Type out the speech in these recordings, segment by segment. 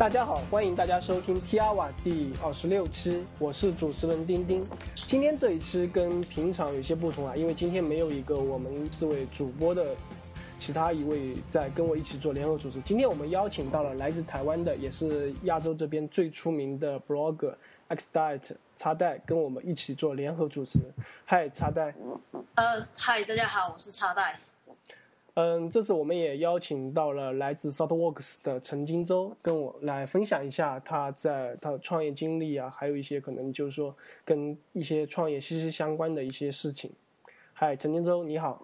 大家好，欢迎大家收听 T R 瓦第二十六期，我是主持人丁丁。今天这一期跟平常有些不同啊，因为今天没有一个我们四位主播的其他一位在跟我一起做联合主持。今天我们邀请到了来自台湾的，也是亚洲这边最出名的 blogger X Diet 插袋，跟我们一起做联合主持。嗨，插袋。呃，嗨，大家好，我是插袋。嗯，这次我们也邀请到了来自 Thoughtworks 的陈金洲，跟我来分享一下他在他的创业经历啊，还有一些可能就是说跟一些创业息息相关的一些事情。嗨，陈金洲，你好。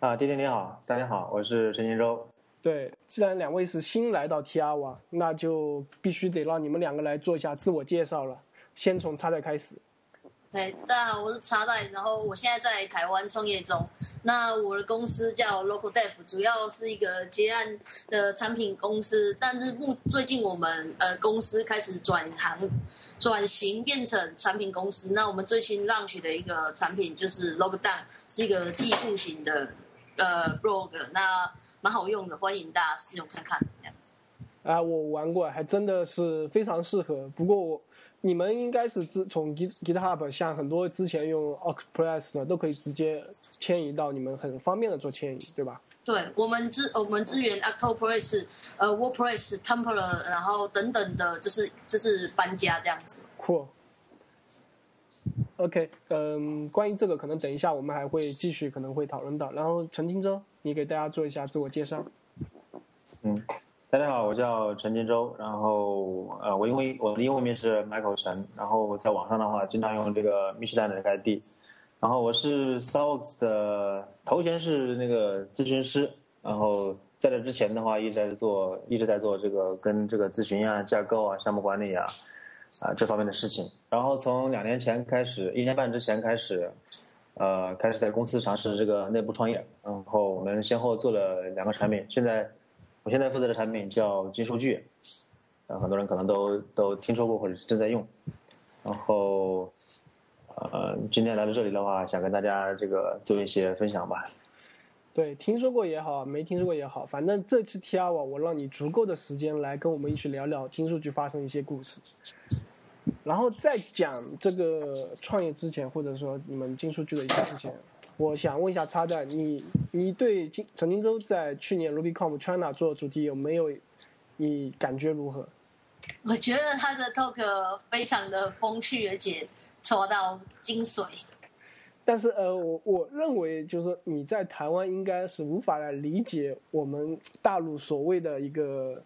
啊，弟弟你好，大家好，我是陈金洲。对，既然两位是新来到 TR 网，那就必须得让你们两个来做一下自我介绍了。先从插袋开始。大家好，我是茶代，然后我现在在台湾创业中。那我的公司叫 Local Dev，主要是一个结案的产品公司。但是目最近我们呃公司开始转行转型变成产品公司。那我们最新 launch 的一个产品就是 Lockdown，是一个技术型的呃 blog，那蛮好用的，欢迎大家试用看看这样子。啊，我玩过，还真的是非常适合。不过我。你们应该是自从 Git GitHub，像很多之前用 Ocpress 的，都可以直接迁移到你们很方便的做迁移，对吧？对，我们支我们支援 Octopress、呃 WordPress、t e m p l e 然后等等的，就是就是搬家这样子。酷。OK，嗯，关于这个，可能等一下我们还会继续可能会讨论到。然后陈金洲，你给大家做一下自我介绍。嗯。大家好，我叫陈金洲，然后呃，我因为我的英文名是 Michael 陈，然后在网上的话经常用这个 Michigan 的 ID，然后我是 s o x 的头衔是那个咨询师，然后在这之前的话一直在做一直在做这个跟这个咨询啊、架构啊、项目管理啊啊这方面的事情，然后从两年前开始，一年半之前开始，呃，开始在公司尝试这个内部创业，然后我们先后做了两个产品，现在。我现在负责的产品叫金数据，呃，很多人可能都都听说过或者正在用。然后，呃，今天来到这里的话，想跟大家这个做一些分享吧。对，听说过也好，没听说过也好，反正这次 T R 我我让你足够的时间来跟我们一起聊聊金数据发生一些故事。然后在讲这个创业之前，或者说你们金数据的一些事情。我想问一下，插蛋你，你对金陈金洲在去年 RubyConf China 做的主题有没有？你感觉如何？我觉得他的 talk 非常的风趣，而且戳到精髓。但是呃，我我认为就是你在台湾应该是无法来理解我们大陆所谓的一个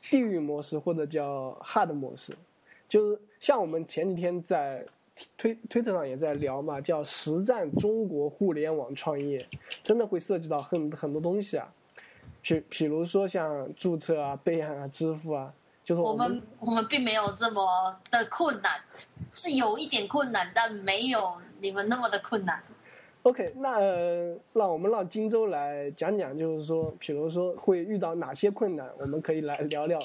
地域模式或者叫 hard 模式，就是像我们前几天在。推推特上也在聊嘛，叫实战中国互联网创业，真的会涉及到很很多东西啊，比比如说像注册啊、备案啊、支付啊，就是我们我们并没有这么的困难，是有一点困难，但没有你们那么的困难。OK，那让我们让荆州来讲讲，就是说，比如说会遇到哪些困难，我们可以来聊聊，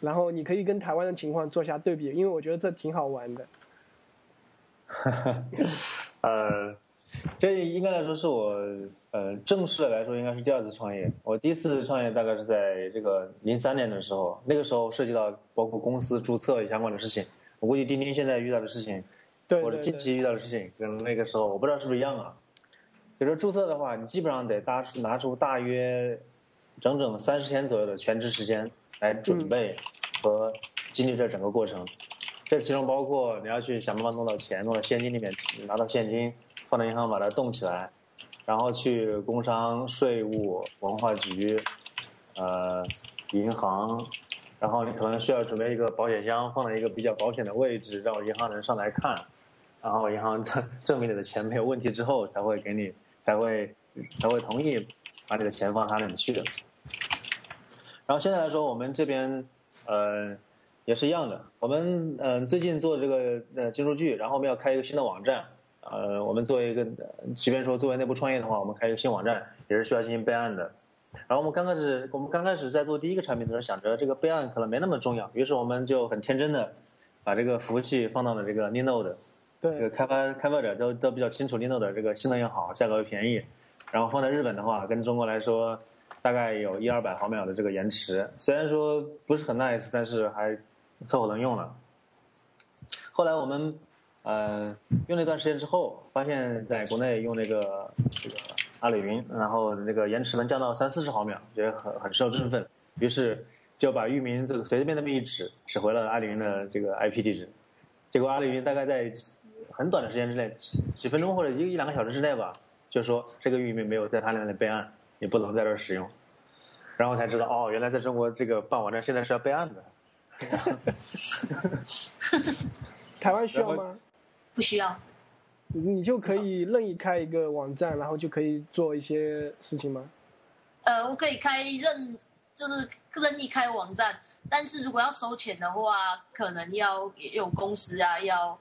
然后你可以跟台湾的情况做下对比，因为我觉得这挺好玩的。哈哈，呃，这应该来说是我呃正式的来说应该是第二次创业。我第一次创业大概是在这个零三年的时候，那个时候涉及到包括公司注册相关的事情。我估计丁丁现在遇到的事情，或者近期遇到的事情，跟那个时候我不知道是不是一样啊。就是注册的话，你基本上得搭拿出大约整整三十天左右的全职时间来准备和经历这整个过程。这其中包括你要去想办法弄到钱，弄到现金里面，拿到现金，放到银行把它冻起来，然后去工商、税务、文化局，呃，银行，然后你可能需要准备一个保险箱，放在一个比较保险的位置，让银行人上来看，然后银行证证明你的钱没有问题之后，才会给你，才会才会同意把你的钱放他那里去的。然后现在来说，我们这边，呃。也是一样的，我们嗯最近做这个呃金数据，然后我们要开一个新的网站，呃，我们作为一个，即便说作为内部创业的话，我们开一个新网站也是需要进行备案的。然后我们刚开始，我们刚开始在做第一个产品的时候，想着这个备案可能没那么重要，于是我们就很天真的把这个服务器放到了这个 Linode，对，这个开发开发者都都比较清楚 Linode 这个性能也好，价格又便宜，然后放在日本的话，跟中国来说。大概有一二百毫秒的这个延迟，虽然说不是很 nice，但是还凑合能用了。后来我们呃用了一段时间之后，发现在国内用那个这个阿里云，然后那个延迟能降到三四十毫秒，觉得很很受振奋，于是就把域名这个随便那么一指，指回了阿里云的这个 IP 地址。结果阿里云大概在很短的时间之内，几几分钟或者一一两个小时之内吧，就说这个域名没有在他那里备案，你不能在这儿使用。然后才知道哦，原来在中国这个办网站现在是要备案的。台湾需要吗？不需要。你就可以任意开一个网站，然后就可以做一些事情吗？呃，我可以开任，就是任意开网站，但是如果要收钱的话，可能要有公司啊，要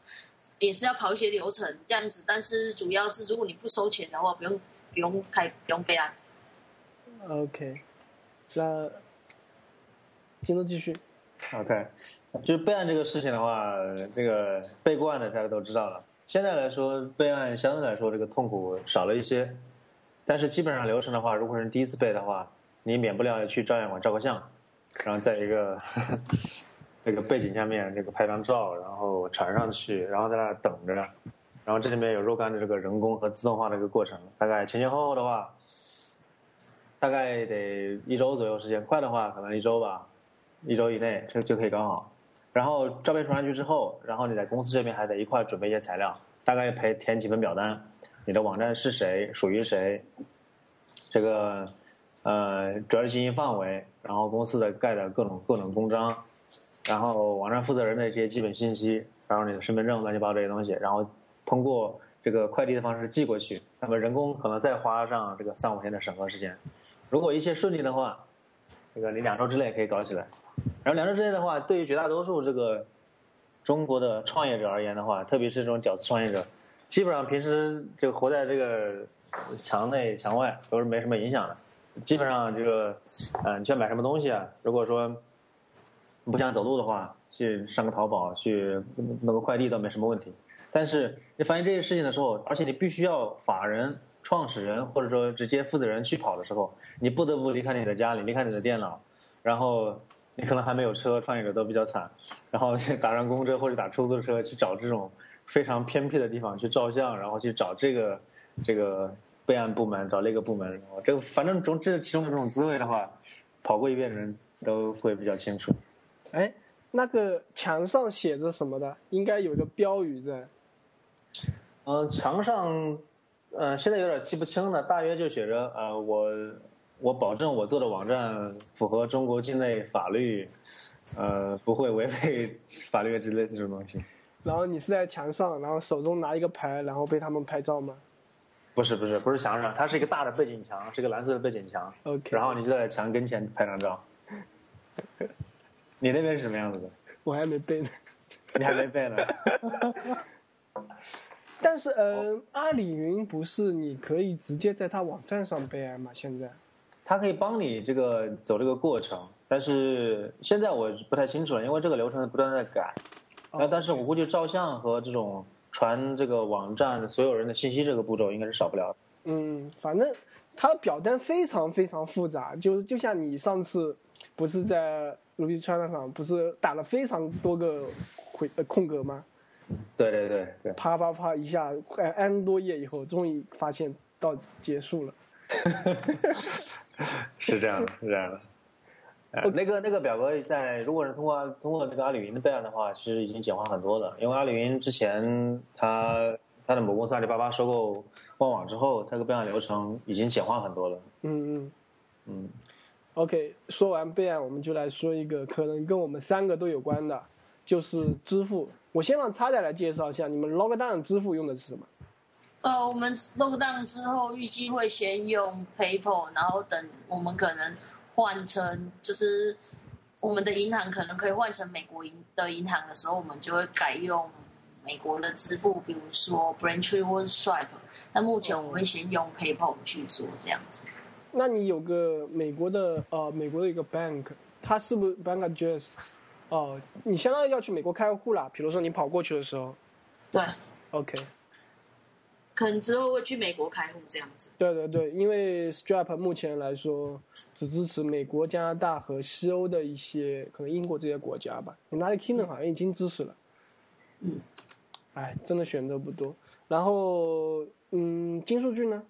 也是要跑一些流程这样子。但是主要是如果你不收钱的话，不用不用开不用备案。OK，那金都继续。OK，就是备案这个事情的话，这个备过案的大家都知道了。现在来说，备案相对来说这个痛苦少了一些，但是基本上流程的话，如果是第一次备的话，你免不了要去照相馆照个相，然后在一个这个背景下面这个拍张照，然后传上去，然后在那等着，然后这里面有若干的这个人工和自动化的一个过程，大概前前后后的话，大概得一周左右时间，快的话可能一周吧。一周以内就就可以搞好，然后照片传上去之后，然后你在公司这边还得一块准备一些材料，大概陪填几份表单，你的网站是谁，属于谁，这个呃主要经营范围，然后公司的盖的各种各种公章，然后网站负责人的一些基本信息，然后你的身份证乱七八糟这些东西，然后通过这个快递的方式寄过去，那么人工可能再花上这个三五天的审核时间，如果一切顺利的话，这个你两周之内可以搞起来。然后两周之内的话，对于绝大多数这个中国的创业者而言的话，特别是这种屌丝创业者，基本上平时就活在这个墙内墙外都是没什么影响的。基本上这个，嗯、你去买什么东西啊？如果说不想走路的话，去上个淘宝去弄个快递倒没什么问题。但是你发现这些事情的时候，而且你必须要法人、创始人或者说直接负责人去跑的时候，你不得不离开你的家里，离开你的电脑，然后你可能还没有车，创业者都比较惨，然后去打上公车或者打出租车去找这种非常偏僻的地方去照相，然后去找这个这个备案部门，找那个部门，然后这个反正从这其中的这种滋味的话，跑过一遍的人都会比较清楚。哎，那个墙上写着什么的？应该有个标语在。嗯，墙上，呃，现在有点记不清了，大约就写着，呃，我我保证我做的网站符合中国境内法律，呃，不会违背 法律之类这种东西。然后你是在墙上，然后手中拿一个牌，然后被他们拍照吗不是不是不是墙上，它是一个大的背景墙，是一个蓝色的背景墙，？OK，然后你就在墙跟前拍张照。你那边是什么样子的？我还没背呢。你还没背呢。但是，呃，阿里云不是你可以直接在它网站上备案吗？现在？它可以帮你这个走这个过程，但是现在我不太清楚了，因为这个流程不断在改。呃，但是我估计照相和这种传这个网站所有人的信息这个步骤应该是少不了的。嗯，反正它的表单非常非常复杂，就是就像你上次不是在 Ruby China 上不是打了非常多个回呃空格吗？对对对对，啪啪啪一下快 N 多页以后，终于发现到结束了。是这样的，是这样的。呃，那个那个表格在，如果是通过通过这个阿里云的备案的话，其实已经简化很多了。因为阿里云之前它它的母公司阿里巴巴收购旺网之后，它这个备案流程已经简化很多了。嗯嗯。嗯，OK，说完备案，我们就来说一个可能跟我们三个都有关的，就是支付。我先让叉仔来介绍一下，你们 Logdown 支付用的是什么？呃，我们 lock down 之后，预计会先用 PayPal，然后等我们可能换成就是我们的银行可能可以换成美国银的银行的时候，我们就会改用美国的支付，比如说 Braintree 或 Stripe。那目前我们会先用 PayPal 去做这样子。那你有个美国的呃，美国的一个 bank，它是不是 bank address？哦，你相当于要去美国开户啦。比如说你跑过去的时候对，，OK。可能之后会去美国开户这样子。对对对，因为 Stripe 目前来说只支持美国、加拿大和西欧的一些，可能英国这些国家吧。United Kingdom 好像已经支持了。嗯，哎，真的选择不多。然后，嗯，金数据呢？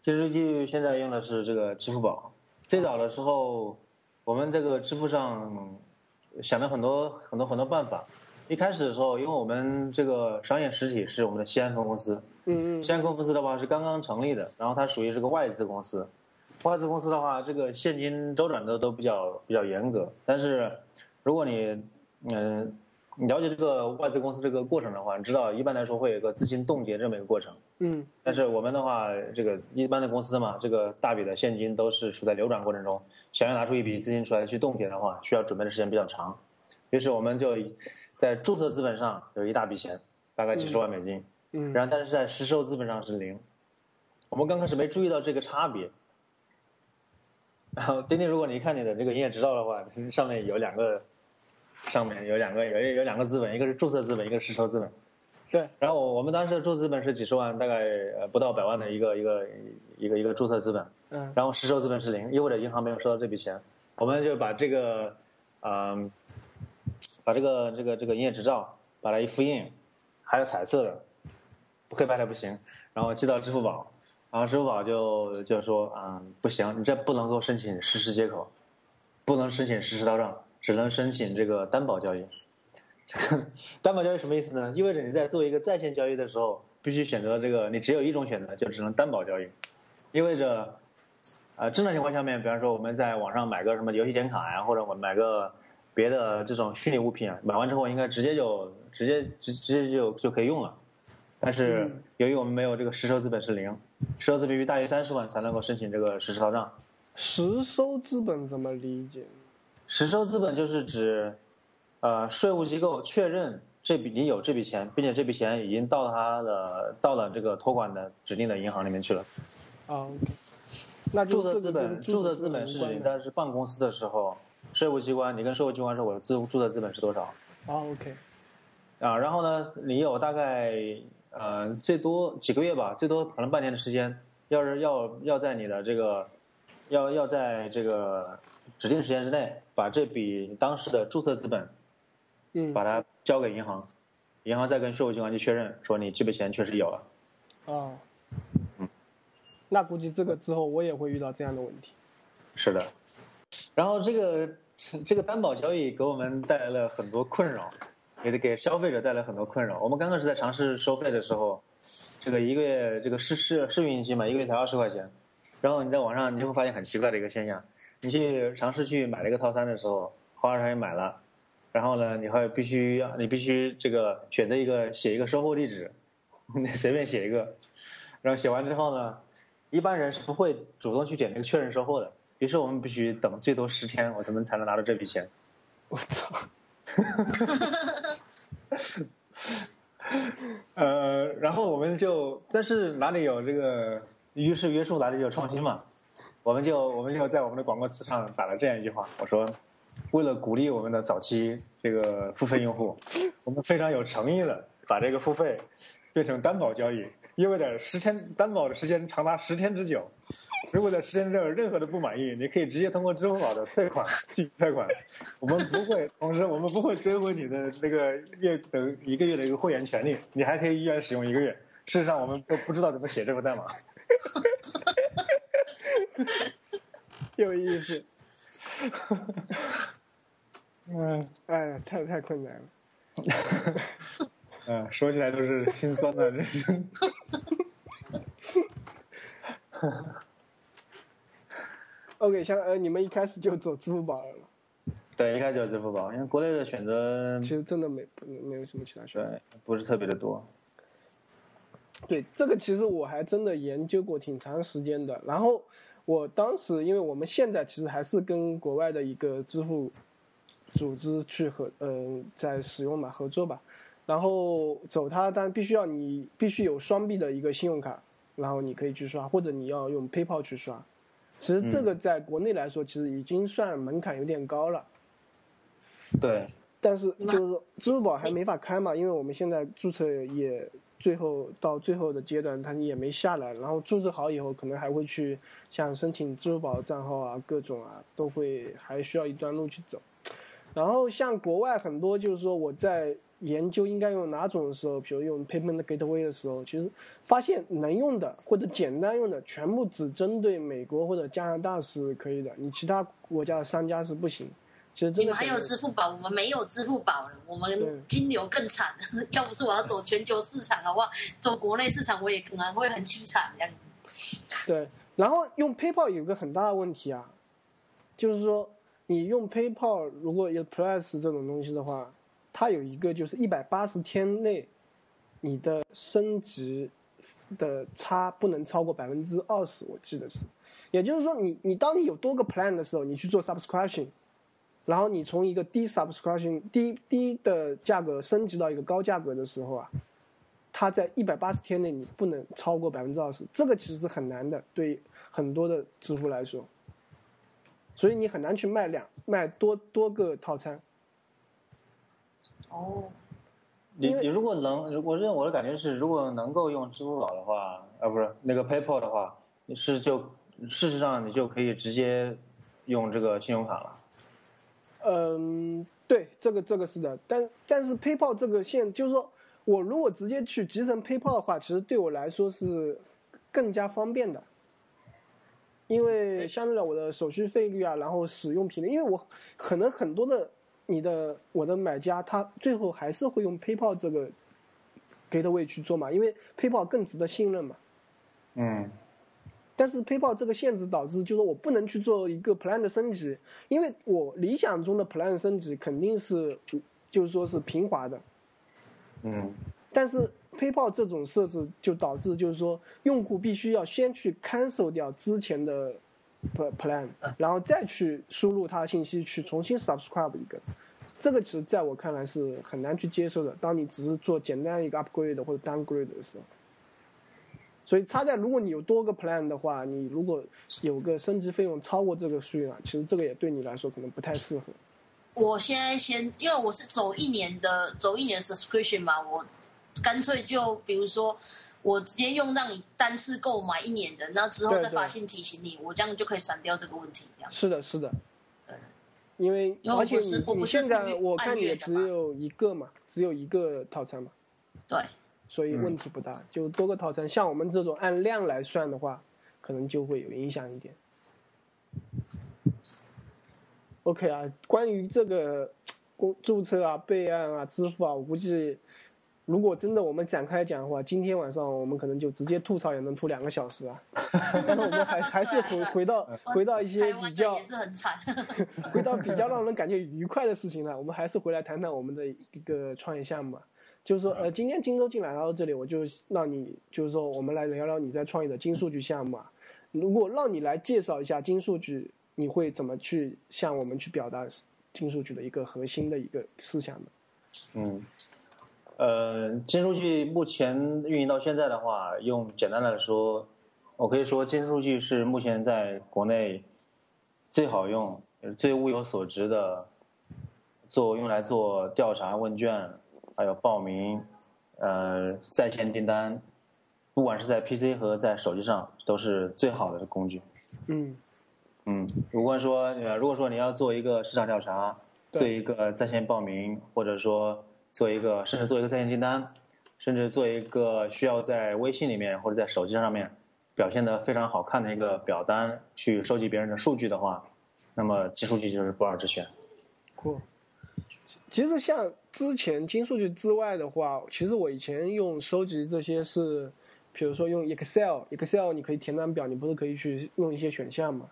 金数据现在用的是这个支付宝。最早的时候，我们这个支付上想了很多很多很多办法。一开始的时候，因为我们这个商业实体是我们的西安分公司，嗯嗯西安分公司的话是刚刚成立的，然后它属于是个外资公司。外资公司的话，这个现金周转的都比较比较严格。但是，如果你嗯你了解这个外资公司这个过程的话，你知道一般来说会有一个资金冻结这么一个过程。嗯但是我们的话，这个一般的公司嘛，这个大笔的现金都是处在流转过程中，想要拿出一笔资金出来去冻结的话，需要准备的时间比较长。于是我们就在注册资本上有一大笔钱，大概几十万美金，嗯然后但是在实收资本上是零。我们刚开始没注意到这个差别。然后丁丁，如果你看你的这个营业执照的话，上面有两个，上面有两个有有两个资本，一个是注册资本，一个是实收资本。对，然后我们当时的注册资本是几十万，大概呃不到百万的一个一个一个一个注册资本，嗯。然后实收资本是零，意味着银行没有收到这笔钱，我们就把这个，嗯、把这个这个这个营业执照把它一复印，还有彩色的，黑白的不行，然后寄到支付宝，然后支付宝就就说啊、不行，你这不能够申请实时接口，不能申请实时到账，只能申请这个担保交易。担保交易什么意思呢？意味着你在做一个在线交易的时候，必须选择这个，你只有一种选择，就只能担保交易。意味着，呃，正常情况下面，比方说我们在网上买个什么游戏点卡呀，或者我买个别的这种虚拟物品啊，买完之后应该直接就直接直直接就就可以用了。但是嗯由于我们没有这个实收资本是零，实收资本必须大于三十万才能够申请这个实时到账。实收资本怎么理解？实收资本就是指，呃，税务机构确认这笔你有这笔钱，并且这笔钱已经到他的到了这个托管的指定的银行里面去了。啊那注册资本，注册资本是指在是办公司的时候，税务机关你跟税务机关说我的资注册资本是多少啊，OK，啊？然后呢，你有大概呃最多几个月吧，最多可能半年的时间，要是要要在你的这个要要在这个指定时间之内把这笔当时的注册资本嗯，把它交给银行，银行再跟税务机关去确认，说你这笔钱确实有了。哦，嗯，那估计这个之后我也会遇到这样的问题。是的，然后这个这个担保交易给我们带来了很多困扰，也得给消费者带来很多困扰。我们刚开始在尝试收费的时候，这个一个月这个试试试运营期嘛，一个月才二十块钱，然后你在网上你就会发现很奇怪的一个现象，你去尝试去买这个套餐的时候，花二十块钱买了，然后呢，你还必须要你必须这个选择一个写一个收货地址，你随便写一个，然后写完之后呢，一般人是不会主动去点那个确认收货的。于是我们必须等最多十天，我才能才能拿到这笔钱。我操！呃，然后我们就，但是哪里有这个于是约束，哪里有创新嘛？我们就我们就在我们的广告词上打了这样一句话，我说，为了鼓励我们的早期这个付费用户，我们非常有诚意的把这个付费变成担保交易，意味着十天担保的时间长达十天之久。如果在时间内有任何的不满意，你可以直接通过支付宝的退款进行退款，我们不会，同时我们不会追回你的那个月的一个月的一个会员权利，你还可以依然使用一个月。事实上，我们都不知道怎么写这个代码。有意思。嗯哎呀，太太困难了。嗯，说起来都是心酸的人生。OK，像呃，你们一开始就走支付宝了吗？对，一开始就是支付宝，因为国内的选择其实真的没没有什么其他选择。对不是特别的多。对，这个其实我还真的研究过挺长时间的。然后我当时，因为我们现在其实还是跟国外的一个支付组织去合，嗯、在使用吧，合作吧。然后走它，但必须要你必须有双币的一个信用卡，然后你可以去刷，或者你要用 PayPal 去刷。其实这个在国内来说，其实已经算门槛有点高了。对，但是就是说，支付宝还没法开嘛，因为我们现在注册也最后到最后的阶段，它也没下来。然后注册好以后，可能还会去像申请支付宝账号啊，各种啊，都会还需要一段路去走。然后像国外很多，就是说我在研究应该用哪种的时候，比如用 Payment Gateway 的时候，其实发现能用的或者简单用的，全部只针对美国或者加拿大是可以的，你其他国家的商家是不行。其实你们还有支付宝，我们没有支付宝了，我们金流更惨。要不是我要走全球市场的话，走国内市场我也可能会很凄惨这样。对，然后用 PayPal 有个很大的问题啊，就是说。你用 PayPal 如果有 Plus 这种东西的话，它有一个就是一百八十天内，你的升值的差不能超过百分之二十，我记得是。也就是说，你你当你有多个 Plan 的时候，你去做 Subscription，然后你从一个低 Subscription 低低的价格升级到一个高价格的时候啊，它在一百八十天内你不能超过百分之二十，这个其实是很难的，对很多的支付来说。所以你很难去卖两卖多多个套餐。哦，你你如果能，如果认我的感觉是，如果能够用支付宝的话，啊不是那个 PayPal 的话，是就事实上你就可以直接用这个信用卡了。嗯，对，这个这个是的，但但是 PayPal 这个线就是说我如果直接去集成 PayPal 的话，其实对我来说是更加方便的。因为相 对了我的手续费率啊，然后使用频率，因为我可能很多的你的我的买家他最后还是会用 PayPal 这个 gateway 去做嘛，因为 PayPal 更值得信任嘛。嗯。但是 PayPal 这个限制导致，就是说我不能去做一个 plan 的升级，因为我理想中的 plan 升级肯定是就是说是平滑的。嗯。但是。PayPal 这种设置就导致，就是说用户必须要先去 cancel 掉之前的 plan，然后再去输入他的信息去重新 subscribe 一个，这个其实在我看来是很难去接受的。当你只是做简单一个 upgrade 或者 downgrade 的时候，所以差在如果你有多个 plan 的话，你如果有个升级费用超过这个数量，其实这个也对你来说可能不太适合。我现在先，因为我是走一年的，走一年 subscription 嘛，我。干脆就比如说，我直接用让你单次购买一年的，那之后再发信提醒你，我这样就可以删掉这个问题。是的，是的。因为而且你你现在我看也只有一个嘛，只有一个套餐嘛。对。所以问题不大，就多个套餐。像我们这种按量来算的话，可能就会有影响一点。OK 啊，关于这个公注册啊、备案啊、支付啊，我估计。如果真的我们展开讲的话，今天晚上我们可能就直接吐槽也能吐两个小时啊。但是我们还还是回回到回到一些比较也是很惨，回到比较让人感觉愉快的事情了。我们还是回来谈谈我们的一个创业项目吧。就是说，呃，今天荆州进来到这里，我就让你就是说，我们来聊聊你在创业的金数据项目啊。如果让你来介绍一下金数据，你会怎么去向我们去表达金数据的一个核心的一个思想呢？嗯。呃，金数据目前运营到现在的话，用简单来说，我可以说金数据是目前在国内最好用、最物有所值的，做用来做调查问卷，还有报名，呃，在线订单，不管是在 PC 和在手机上都是最好的工具。嗯嗯，如果说呃，如果说你要做一个市场调查，做一个在线报名，或者说。做一个，甚至做一个在线订单，甚至做一个需要在微信里面或者在手机上面表现的非常好看的一个表单，去收集别人的数据的话，那么金数据就是不二之选。酷。其实像之前金数据之外的话，其实我以前用收集这些是，比如说用 Excel，Excel 你可以填单表，你不是可以去用一些选项吗？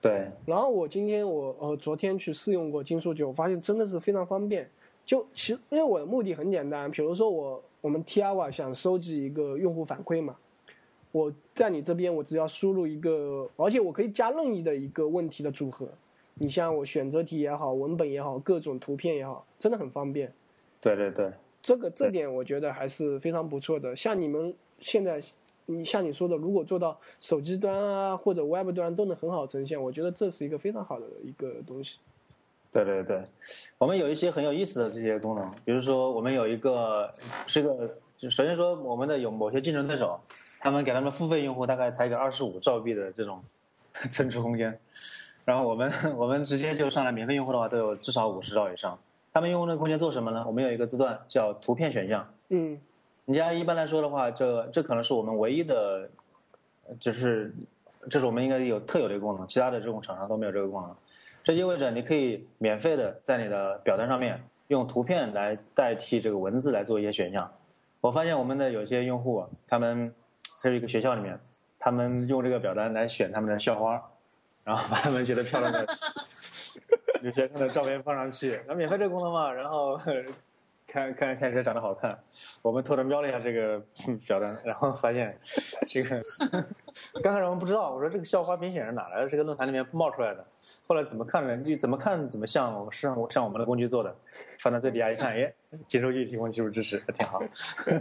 对。然后我今天我呃昨天去试用过金数据，我发现真的是非常方便。就其实，因为我的目的很简单，比如说我我们 t i a 想收集一个用户反馈嘛，我在你这边我只要输入一个，而且我可以加任意的一个问题的组合，你像我选择题也好，文本也好，各种图片也好，真的很方便。对对对，这个这点我觉得还是非常不错的。像你们现在，你像你说的，如果做到手机端啊或者 Web 端都能很好呈现，我觉得这是一个非常好的一个东西。对对对，我们有一些很有意思的这些功能，比如说我们有一个是个就首先说我们的有某些竞争对手，他们给他们付费用户大概才给二十五兆币的这种 存储空间，然后我们我们直接就上来免费用户的话都有至少五十兆以上。他们用那个空间做什么呢？我们有一个字段叫图片选项。嗯人家一般来说的话，这这可能是我们唯一的，就是这是我们应该有特有的一个功能，其他的这种厂商都没有这个功能。这意味着你可以免费的在你的表单上面用图片来代替这个文字来做一些选项。我发现我们的有些用户，他们在一个学校里面，他们用这个表单来选他们的校花，然后把他们觉得漂亮的女学生的照片放上去，那免费这个功能嘛，然后看看看谁长得好看，我们偷偷瞄了一下这个嗯表单，然后发现这个 刚开始我们不知道，我说这个校花评选是哪来的？这个论坛里面冒出来的。后来怎么看呢？你怎么看怎么像像像我们的工具做的，放在最底下一看，哎，接收据提供技术支持，挺好，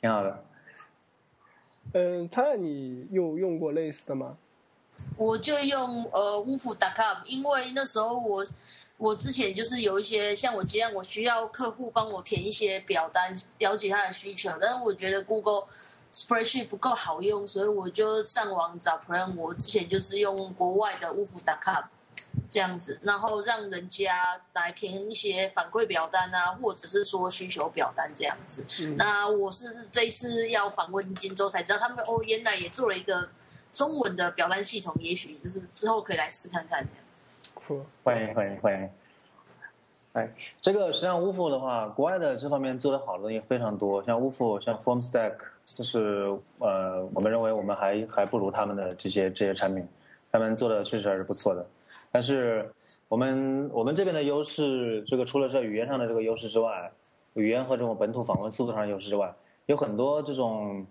挺好的。嗯，他你有用过类似的吗？我就用呃 woof.com，因为那时候我我之前就是有一些像我这样，我需要客户帮我填一些表单，了解他的需求，但是我觉得 Google Spreadsheet 不够好用，所以我就上网找 Plan。我之前就是用国外的 woof.com 这样子，然后让人家来填一些反馈表单啊，或者是说需求表单这样子。嗯那我是这一次要访问荆州才知道，他们哦原来也做了一个中文的表单系统，也许就是之后可以来试看看欢迎欢迎欢迎。哎，这个实际上 Woof 的话，国外的这方面做的好的东西非常多，像 Woof、像 FormStack，就是呃，我们认为我们还还不如他们的这些这些产品，他们做的确实还是不错的。但是我们我们这边的优势，这个除了这语言上的这个优势之外，语言和这种本土访问速度上的优势之外，有很多这种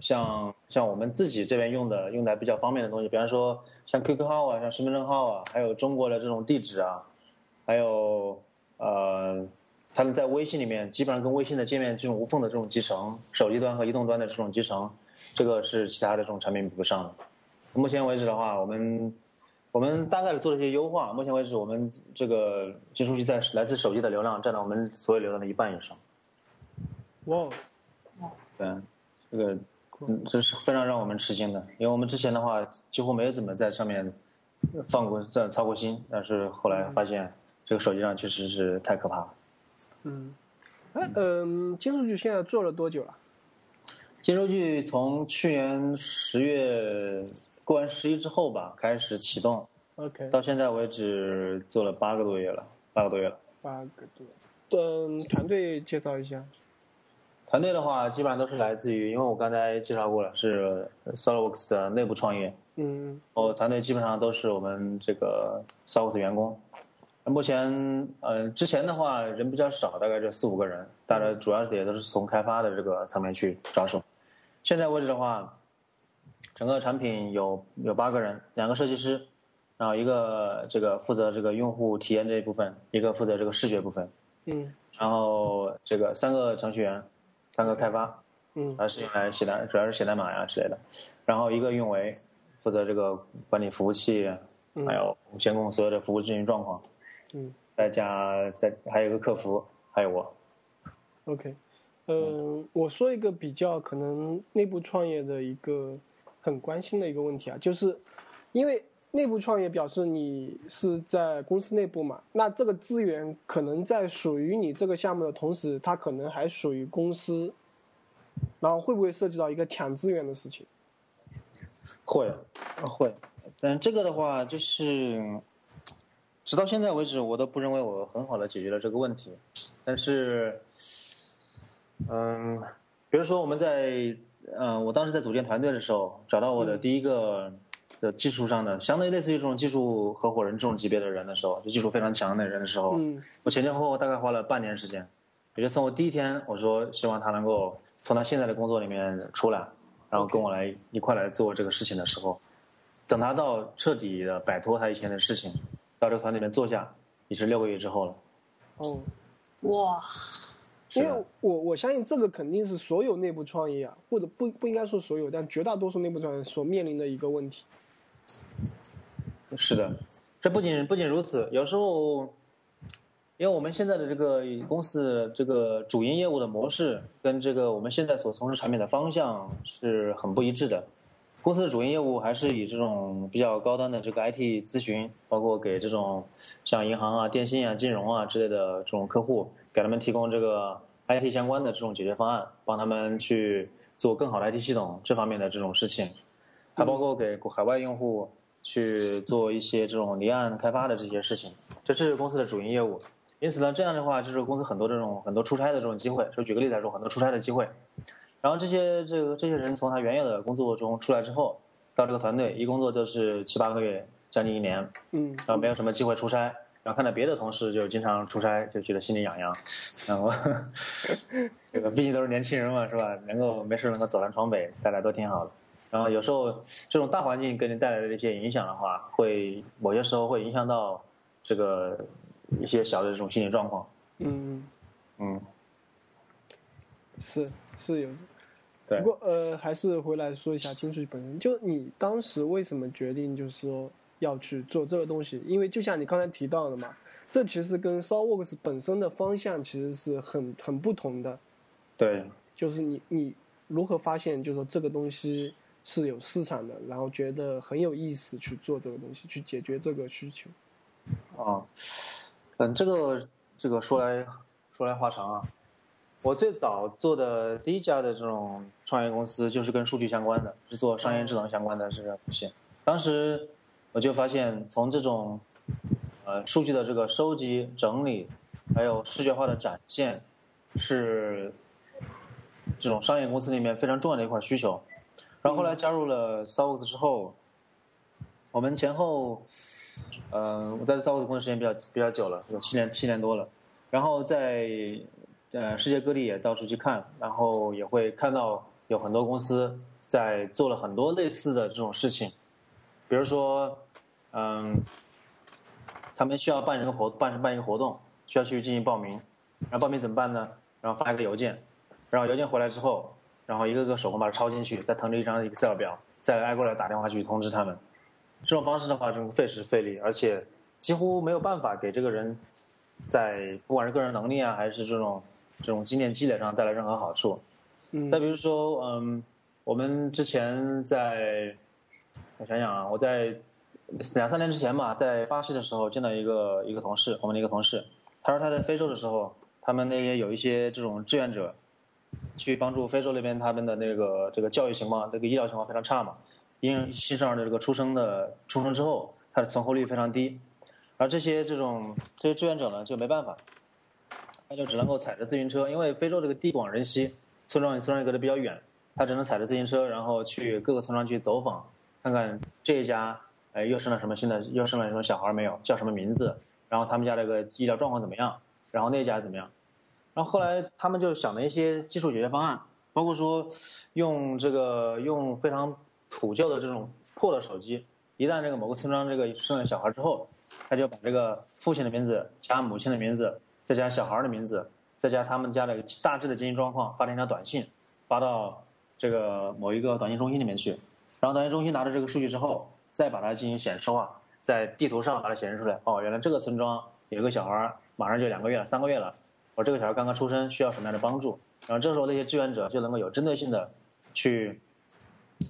像像我们自己这边用的用的比较方便的东西，比方说像 QQ 号啊，像身份证号啊，还有中国的这种地址啊，还有呃，他们在微信里面基本上跟微信的界面这种无缝的这种集成，手机端和移动端的这种集成，这个是其他的这种产品比不上的。目前为止的话，我们我们大概的做了一些优化。目前为止，我们这个接收器在来自手机的流量占到我们所有流量的一半以上。哇，对，这个嗯，这是非常让我们吃惊的，因为我们之前的话几乎没有怎么在上面放过、在操过心，但是后来发现这个手机上确实是太可怕了。嗯，哎，嗯，金数据现在做了多久了？金数据从去年十月过完十一之后吧开始启动，OK，到现在为止做了八个多月了，八个多月了。八个多。嗯，团队介绍一下。团队的话，基本上都是来自于，因为我刚才介绍过了，是 SolidWorks 的内部创业，嗯我团队基本上都是我们这个 SolidWorks 员工。目前，呃，之前的话人比较少，大概就四五个人，大概主要也都是从开发的这个层面去着手。现在为止的话，整个产品有有八个人，两个设计师，然后一个这个负责这个用户体验这一部分，一个负责这个视觉部分，嗯然后这个三个程序员，三个开发，嗯还是用来写代，主要是写代码呀之类的。然后一个运维，负责这个管理服务器，嗯还有监控所有的服务运行状况。嗯再加再还有一个客服，还有我。，OK。嗯，我说一个比较可能内部创业的一个很关心的一个问题啊，就是因为内部创业表示你是在公司内部嘛，那这个资源可能在属于你这个项目的同时，它可能还属于公司，然后会不会涉及到一个抢资源的事情？会，会，但这个的话就是，直到现在为止，我都不认为我很好的解决了这个问题。但是，嗯，比如说我们在，嗯，我当时在组建团队的时候，找到我的第一个的技术上的，相当于类似于这种技术合伙人这种级别的人的时候，就技术非常强的人的时候，嗯我前前后后大概花了半年时间，也就从我第一天我说希望他能够从他现在的工作里面出来，然后跟我来一块来做这个事情的时候，等他到彻底的摆脱他以前的事情，到这个团里面坐下，也是六个月之后了。哦，哇，因为，我我相信这个肯定是所有内部创业啊，或者不不应该说所有，但绝大多数内部创业所面临的一个问题。是的，这不仅不仅如此，有时候因为我们现在的这个公司这个主营业务的模式跟这个我们现在所从事产品的方向是很不一致的。公司的主营业务还是以这种比较高端的这个 IT 咨询，包括给这种像银行啊、电信啊、金融啊之类的这种客户，给他们提供这个 IT 相关的这种解决方案，帮他们去做更好的 IT 系统这方面的这种事情，还包括给海外用户去做一些这种离岸开发的这些事情，这是公司的主营业务。因此呢，这样的话就是公司很多这种很多出差的这种机会。就举个例子来说，很多出差的机会。然后这些这个这些人从他原有的工作中出来之后，到这个团队一工作就是七八个月，将近一年，嗯，然后没有什么机会出差，然后看到别的同事就经常出差，就觉得心里痒痒，然后 这个毕竟都是年轻人嘛，是吧？能够没事能够走南闯北，大家都挺好的。然后有时候这种大环境给你带来的一些影响的话，会某些时候会影响到这个一些小的这种心理状况。嗯，嗯，是是有。对不过呃，还是回来说一下金属本身。就你当时为什么决定就是说要去做这个东西？因为就像你刚才提到的嘛，这其实跟 SolidWorks 本身的方向其实是很很不同的。对，就是你你如何发现，就是说这个东西是有市场的，然后觉得很有意思去做这个东西，去解决这个需求。啊，嗯，这个这个说来说来话长啊。我最早做的第一家的这种创业公司，就是跟数据相关的，是做商业智能相关的这个东西。当时我就发现，从这种呃数据的这个收集、整理，还有视觉化的展现，是这种商业公司里面非常重要的一块需求。然后后来加入了 SolidWorks 之后，我们前后。嗯，我在 SolidWorks 工作时间比较比较久了，有七年七年多了。然后在呃世界各地也到处去看，然后也会看到有很多公司在做了很多类似的这种事情。比如说，嗯，他们需要办一个活办办一个活动，需要去进行报名。然后报名怎么办呢？然后发一个邮件，然后邮件回来之后，然后一个个手工把它抄进去，再腾出一张 Excel 表，再挨过来打电话去通知他们。这种方式的话，就费时费力，而且几乎没有办法给这个人，在不管是个人能力啊，还是这种这种经验积累上带来任何好处。嗯，再比如说，嗯，我们之前在，我想想啊，我在两三年之前吧，在巴西的时候见到一个一个同事，我们的一个同事，他说他在非洲的时候，他们那些有一些这种志愿者，去帮助非洲那边他们的那个这个教育情况，这个医疗情况非常差嘛。因为新生儿的这个出生的出生之后，他的存活率非常低，而这些这种这些志愿者呢就没办法，他就只能够踩着自行车，因为非洲这个地广人稀，村庄与村庄隔得比较远，他只能踩着自行车，然后去各个村庄去走访，看看这一家哎又生了什么新的，又生了什么小孩没有，叫什么名字，然后他们家这个医疗状况怎么样，然后那家怎么样，然后后来他们就想了一些技术解决方案，包括说用这个用非常。土旧的这种破的手机，一旦这个某个村庄这个生了小孩之后，他就把这个父亲的名字加母亲的名字，再加小孩的名字，再加他们家的大致的经济状况，发了一条短信，发到这个某一个短信中心里面去。然后短信中心拿着这个数据之后，再把它进行显示化，在地图上把它显示出来。哦，原来这个村庄有一个小孩，马上就两个月了，三个月了。我这个小孩刚刚出生，需要什么样的帮助？然后这时候那些志愿者就能够有针对性的去。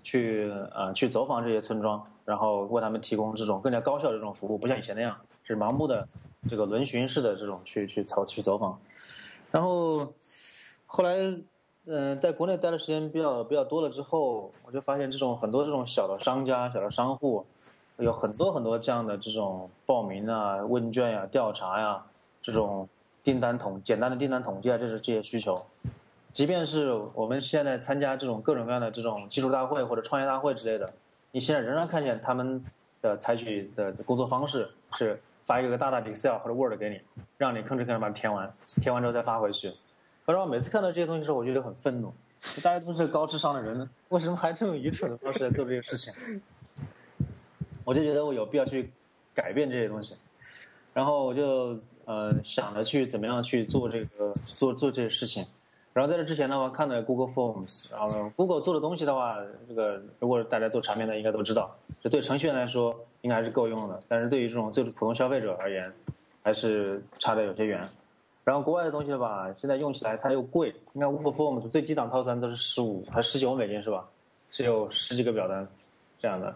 去呃去走访这些村庄，然后为他们提供这种更加高效的这种服务，不像以前那样是盲目的这个轮巡式的这种去去走去走访。然后后来嗯在国内待的时间比较比较多了之后，我就发现这种很多这种小的商家、小的商户，有很多很多这样的这种报名啊、问卷呀、调查呀这种订单统简单的订单统计啊，这是这些需求。即便是我们现在参加这种各种各样的这种技术大会或者创业大会之类的，你现在仍然看见他们的采取的工作方式是发一个大大的 Excel 或者 Word 给你，让你吭哧吭哧把它填完，填完之后再发回去。可是我每次看到这些东西的时候，我觉得很愤怒。大家都是高智商的人呢，为什么还这么愚蠢的方式来做这些事情？我就觉得我有必要去改变这些东西。然后我就呃想着去怎么样去做这个做做这些事情。然后在这之前的话，看了 Google Forms，然后 Google 做的东西的话，这个如果大家做产品的应该都知道，这对程序员来说应该还是够用的。但是对于这种最普通消费者而言，还是差的有些远。然后国外的东西吧，现在用起来它又贵。你看 Google Forms 最低档套餐都是十五还十九美金是吧？只有十几个表单这样的。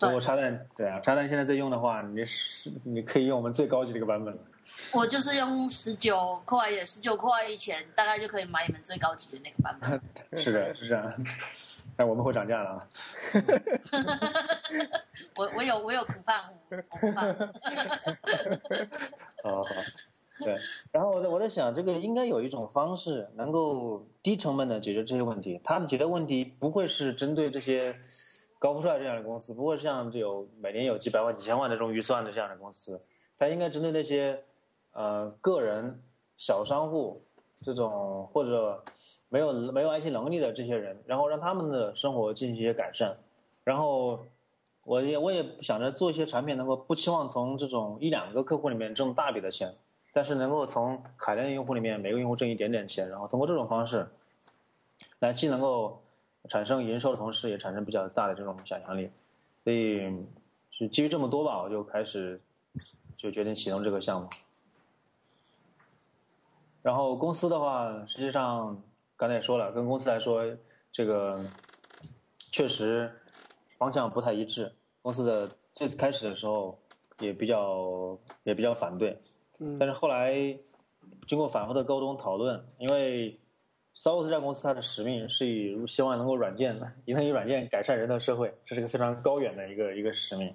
如果插蛋对啊，插蛋现在在用的话，你是你可以用我们最高级的一个版本了。我就是用十九块，也十九块以前，大概就可以买你们最高级的那个版本。是的，是这样。但我们会涨价了啊！我我有我有苦饭苦饭。好好，对。然后我在我在想，这个应该有一种方式能够低成本的解决这些问题。它的解决问题不会是针对这些高富帅这样的公司，不会像这有每年有几百万、几千万的这种预算的这样的公司。它应该针对那些。呃，个人、小商户这种或者没有没有 IT 能力的这些人，然后让他们的生活进行一些改善，然后我也我也想着做一些产品，能够不期望从这种一两个客户里面挣大笔的钱，但是能够从海量用户里面每个用户挣一点点钱，然后通过这种方式，来既能够产生营收的同时，也产生比较大的这种想象力，所以就基于这么多吧，我就开始就决定启动这个项目。然后公司的话，实际上刚才也说了，跟公司来说，这个确实方向不太一致。公司的这次开始的时候也比较也比较反对，但是后来经过反复的沟通讨论，因为 s o u s 这家公司它的使命是以希望能够软件，能以软件改善人的社会，这是个非常高远的一个一个使命。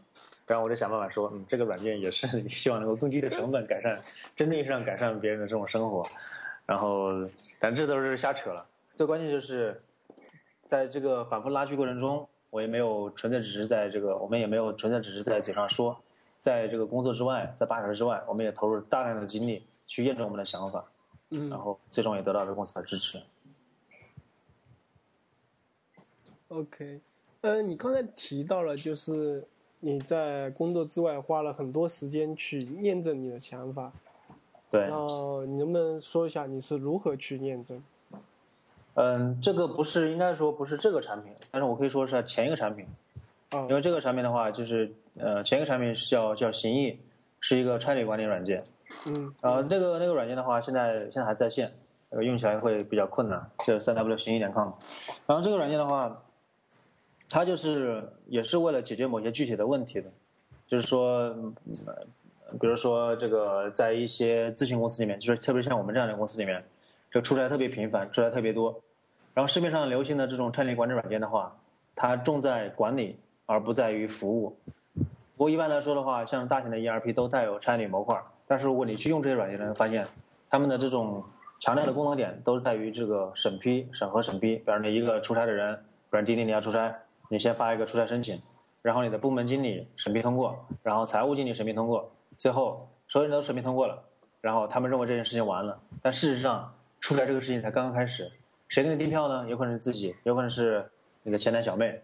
然后我就想办法说，嗯，这个软件也是 希望能够更低的成本改善，真正意义上改善别人的这种生活。然后，咱这都是瞎扯了。最关键就是，在这个反复拉锯过程中，我也没有纯粹只是在这个，我们也没有纯粹只是在嘴上说，在这个工作之外，在八小时之外，我们也投入大量的精力去验证我们的想法。嗯。然后最终也得到了公司的支持。OK，呃，你刚才提到了就是。你在工作之外花了很多时间去验证你的想法，对。然后你能不能说一下你是如何去验证？嗯，这个不是应该说不是这个产品，但是我可以说是前一个产品。啊。因为这个产品的话，就是呃前一个产品是叫叫行义，是一个差旅管理软件。嗯。然后那个那个软件的话，现在现在还在线，呃用起来会比较困难，是三 W 行义点 com。然后这个软件的话。它就是也是为了解决某些具体的问题的，就是说，比如说这个在一些咨询公司里面，就是特别像我们这样的公司里面，这个出差特别频繁，出差特别多。然后市面上流行的这种差旅管理软件的话，它重在管理而不在于服务。不过一般来说的话，像大型的 ERP 都带有差旅模块，但是如果你去用这些软件，会发现他们的这种强调的功能点都是在于这个审批、审核、审批。比如你一个出差的人，比如滴滴你要出差。你先发一个出差申请，然后你的部门经理审批通过，然后财务经理审批通过，最后所有人都审批通过了，然后他们认为这件事情完了，但事实上出差这个事情才刚刚开始。谁给你订票呢？有可能是自己，有可能是你的前台小妹。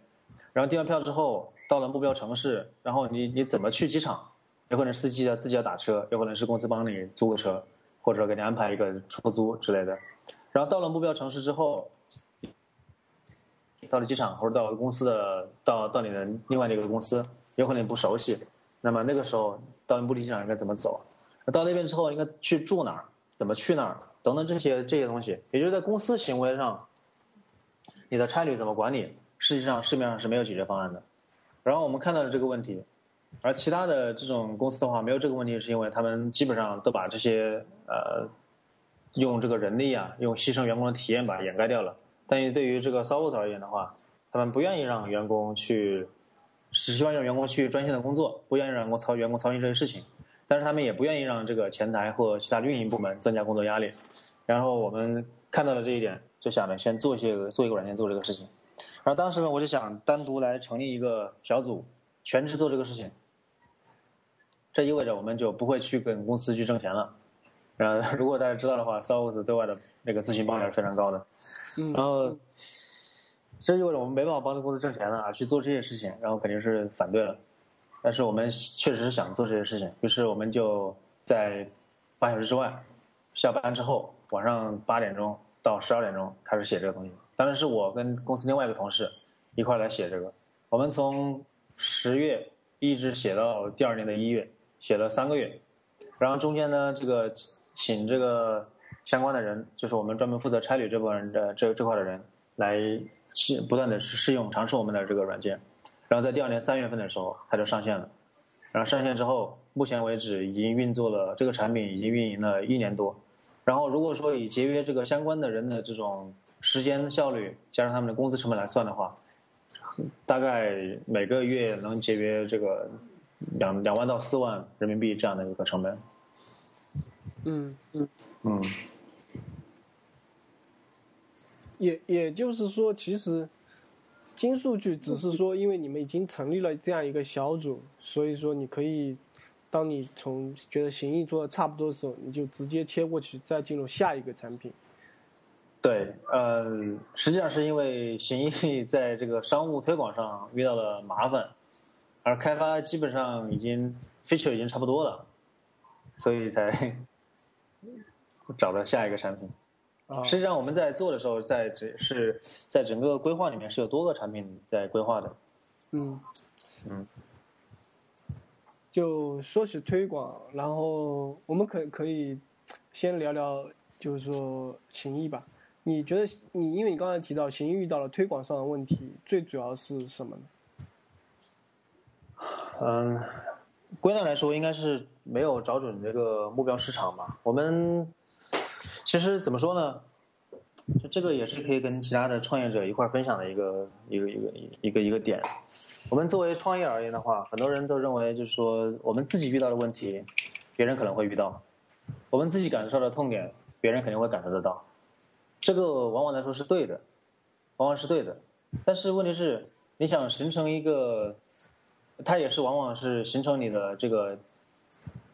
然后订完票之后，到了目标城市，然后你你怎么去机场？有可能司机要自己要打车，有可能是公司帮你租个车，或者给你安排一个出租之类的。然后到了目标城市之后。到了机场或者到公司的到到你的另外的一个公司，有可能你不熟悉，那么那个时候到目的地上应该怎么走？到那边之后应该去住哪儿？怎么去那儿？等等这些这些东西，也就是在公司行为上，你的差旅怎么管理？实际上市面上是没有解决方案的。然后我们看到了这个问题，而其他的这种公司的话没有这个问题，是因为他们基本上都把这些呃用这个人力啊，用牺牲员工的体验把掩盖掉了。但是对于这个 s o f t 而言的话，他们不愿意让员工去，只希望让员工去专心的工作，不愿意让员工操员工操心这些事情。但是他们也不愿意让这个前台或其他运营部门增加工作压力。然后我们看到了这一点，就想着先做一些做一个软件做这个事情。然后当时呢，我就想单独来成立一个小组，全职做这个事情。这意味着我们就不会去跟公司去挣钱了。然后如果大家知道的话 s o f t 对外的那个咨询报价是非常高的。然后，这意味着我们没办法帮助公司挣钱了啊，去做这些事情，然后肯定是反对了。但是我们确实是想做这些事情，于是我们就在八小时之外，下班之后，晚上八点钟到十二点钟开始写这个东西。当然是我跟公司另外一个同事一块来写这个。我们从十月一直写到第二年的一月，写了三个月。然后中间呢，这个请这个相关的人，就是我们专门负责差旅这部分人的这这块的人来试不断的试用尝试我们的这个软件，然后在第二年三月份的时候它就上线了，然后上线之后，目前为止已经运作了这个产品已经运营了一年多，然后如果说以节约这个相关的人的这种时间效率加上他们的工资成本来算的话，大概每个月能节约这个两两万到四万人民币这样的一个成本。嗯，嗯，也也就是说，其实金数据只是说，因为你们已经成立了这样一个小组，所以说你可以，当你从觉得协议做的差不多的时候，你就直接切过去，再进入下一个产品。对，呃，实际上是因为行义 在这个商务推广上遇到了麻烦，而开发基本上已经 feature 已经差不多了，所以才 找了下一个产品。啊实际上我们在做的时候，在只是在整个规划里面是有多个产品在规划的。嗯嗯，就说起推广，然后我们可可以先聊聊，就是说情谊吧。你觉得你因为你刚才提到行医遇到了推广上的问题，最主要是什么呢？嗯，归纳来说，应该是没有找准这个目标市场吧。我们其实怎么说呢？就这个也是可以跟其他的创业者一块儿分享的一个一个一个一个一个点。我们作为创业而言的话，很多人都认为就是说，我们自己遇到的问题，别人可能会遇到；我们自己感受的痛点，别人肯定会感受得到。这个往往来说是对的，往往是对的。但是问题是，你想形成一个它也是往往是形成你的这个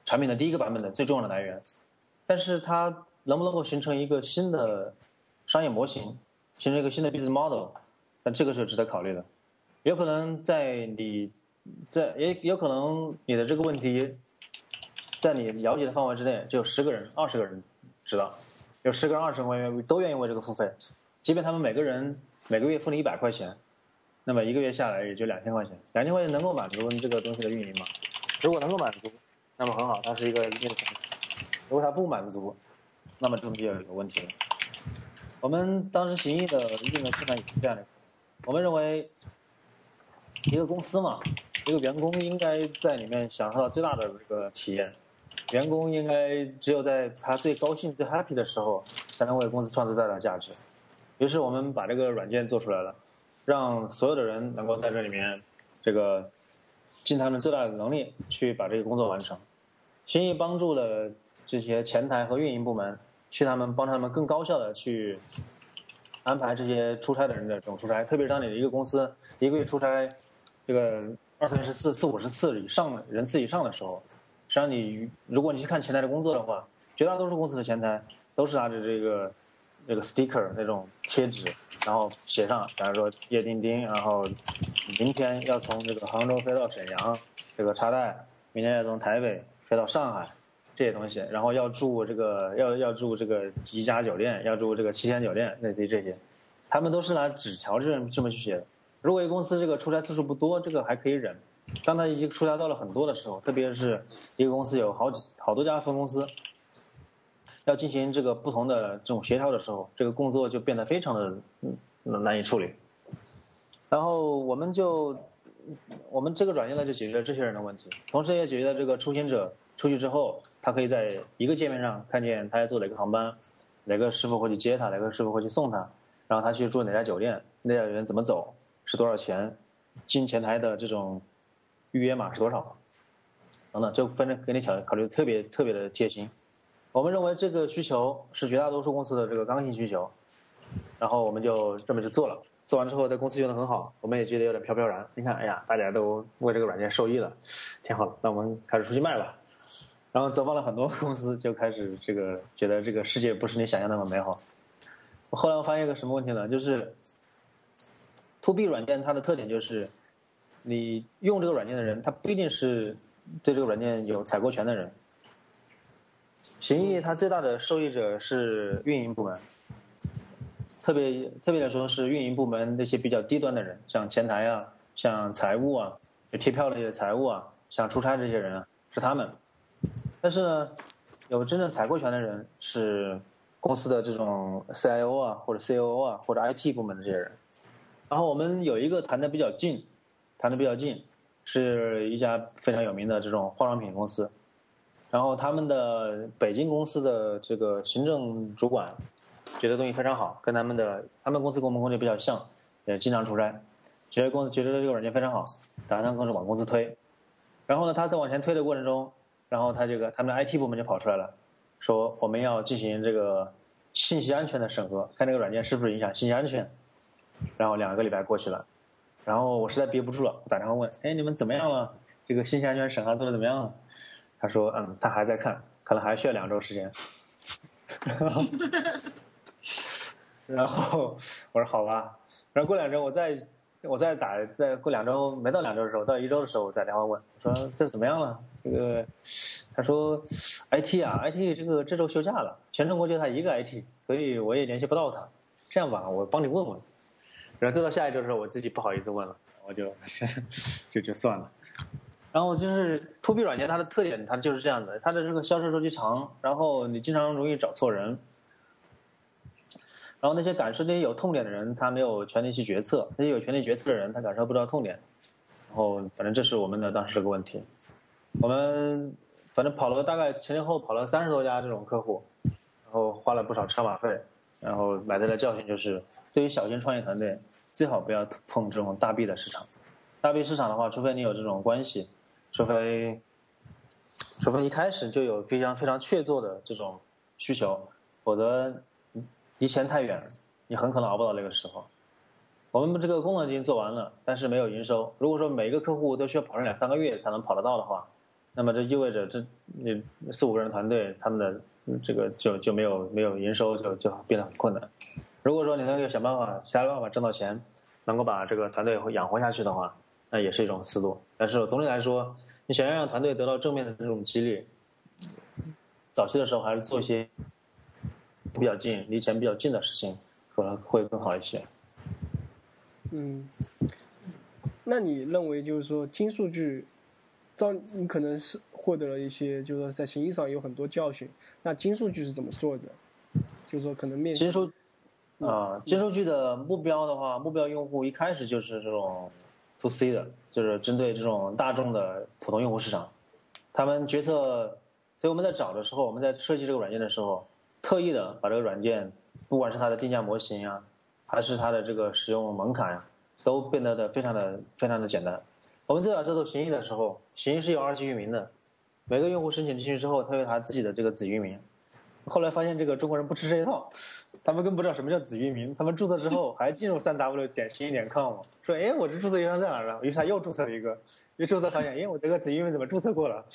产品的第一个版本的最重要的来源，但是它能不能够形成一个新的商业模型，形成一个新的 business model，那这个是值得考虑的。有可能在你在也有可能你的这个问题，在你了解的范围之内，只有十个人、二十个人知道，有十个人、二十个人愿意都愿意为这个付费，即便他们每个人每个月付你一百块钱，那么一个月下来也就两千块钱，两千块钱能够满足这个东西的运营吗？如果能够满足，那么很好，它是一个硬性；如果它不满足，那么这个东西就有问题了。我们当时行义的运营困难也是这样的，我们认为一个公司嘛，一个员工应该在里面享受到最大的这个体验，员工应该只有在他最高兴、最 happy 的时候，才能为公司创造最大的价值。于是我们把这个软件做出来了，让所有的人能够在这里面，这个尽他们最大的能力去把这个工作完成。行义帮助了这些前台和运营部门，去他们帮他们更高效的去安排这些出差的人的这种出差，特别是当你的一个公司一个月出差这个二三十次、四五十次以上人次以上的时候，实际上你如果你去看前台的工作的话，绝大多数公司的前台都是拿着这个这个 sticker 那种贴纸，然后写上，比方说叶钉钉，然后明天要从这个杭州飞到沈阳，这个插袋，明天要从台北飞到上海。这些东西，然后要住这个要要住这个宜家酒店，要住这个七天酒店，类似于这些，他们都是拿纸条这么这么去写的。如果一个公司这个出差次数不多，这个还可以忍；当他已经出差到了很多的时候，特别是一个公司有好几好多家分公司，要进行这个不同的这种协调的时候，这个工作就变得非常的难以处理。然后我们就我们这个软件呢，就解决了这些人的问题，同时也解决了这个出行者出去之后，他可以在一个界面上看见他要坐哪个航班，哪个师傅会去接他，哪个师傅会去送他，然后他去住哪家酒店，那家酒店怎么走，是多少钱，进前台的这种预约码是多少，等等，这分着给你考考虑特别特别的贴心。我们认为这个需求是绝大多数公司的这个刚性需求，然后我们就这么就做了。做完之后，在公司用的很好，我们也觉得有点飘飘然。你看，哎呀，大家都为这个软件受益了，挺好的。那我们开始出去卖吧。然后走访了很多公司，就开始这个觉得这个世界不是你想象那么美好。我后来我发现一个什么问题呢？就是 To B 软件它的特点就是，你用这个软件的人，他不一定是对这个软件有采购权的人。行义它最大的受益者是运营部门。特别特别来说是运营部门那些比较低端的人，像前台啊，像财务啊，就贴票的这些财务啊，像出差这些人啊，是他们。但是呢，有真正采购权的人是公司的这种 CIO 啊，或者 COO 啊，或者 IT 部门的这些人。然后我们有一个谈的比较近，谈的比较近，是一家非常有名的这种化妆品公司。然后他们的北京公司的这个行政主管觉得东西非常好，跟他们的他们公司跟我们公司比较像，也经常出差，觉得公司觉得这个软件非常好，打算公司往公司推。然后呢，他在往前推的过程中，然后他这个他们的 IT 部门就跑出来了，说我们要进行这个信息安全的审核，看这个软件是不是影响信息安全。然后两个礼拜过去了，然后我实在憋不住了，我打电话问：“哎，你们怎么样了？这个信息安全审核做的怎么样了？”他说：“嗯，他还在看，可能还需要两周时间。”然后我说：“好吧。”然后过两周我再我再打，再过两周没到两周的时候，到一周的时候我打电话问，我说：“这怎么样了？”这个他说：“IT 啊，IT 这个这周休假了，全中国就他一个 IT，所以我也联系不到他。这样吧，我帮你问问。”然后再到下一周的时候，我自己不好意思问了，我就 就就算了。然后就是 To B 软件，它的特点它就是这样的，它的这个销售周期长，然后你经常容易找错人，然后那些感受那些有痛点的人，他没有权利去决策；那些有权利决策的人，他感受不到痛点。然后反正这是我们的当时这个问题。我们反正跑了大概前前后跑了三十多家这种客户，然后花了不少车马费，然后买来的教训就是，对于小型创业团队，最好不要碰这种大 B 的市场。大 B 市场的话，除非你有这种关系。除非，除非一开始就有非常非常确凿的这种需求，否则离钱太远，你很可能熬不到那个时候。我们这个功能已经做完了，但是没有营收。如果说每一个客户都需要跑上两三个月才能跑得到的话，那么这意味着这你四五个人团队他们的这个就就没有没有营收，就就变得很困难。如果说你能够想办法其他办法挣到钱，能够把这个团队养活下去的话。那也是一种思路，但是总体来说，你想要让团队得到正面的这种激励，早期的时候还是做一些比较近、离钱比较近的事情，可能会更好一些。嗯，那你认为就是说金数据，当你可能是获得了一些，就是说在行医上有很多教训，那金数据是怎么做的？就是说可能面金数啊，金数据的目标的话，目标用户一开始就是这种。to C 的，就是针对这种大众的普通用户市场，他们决策，所以我们在找的时候，我们在设计这个软件的时候，特意的把这个软件，不管是它的定价模型啊，还是它的这个使用门槛呀，都变得的非常的非常的简单。我们最早在做行医的时候，行医是有二级域名的，每个用户申请进去之后，他有他自己的这个子域名，后来发现这个中国人不吃这一套。他们更不知道什么叫子域名，他们注册之后还进入三 w 点新一点 com，说哎，我这注册邮箱在哪儿呢？于是他又注册了一个，一注册发现，哎，我这个子域名怎么注册过了？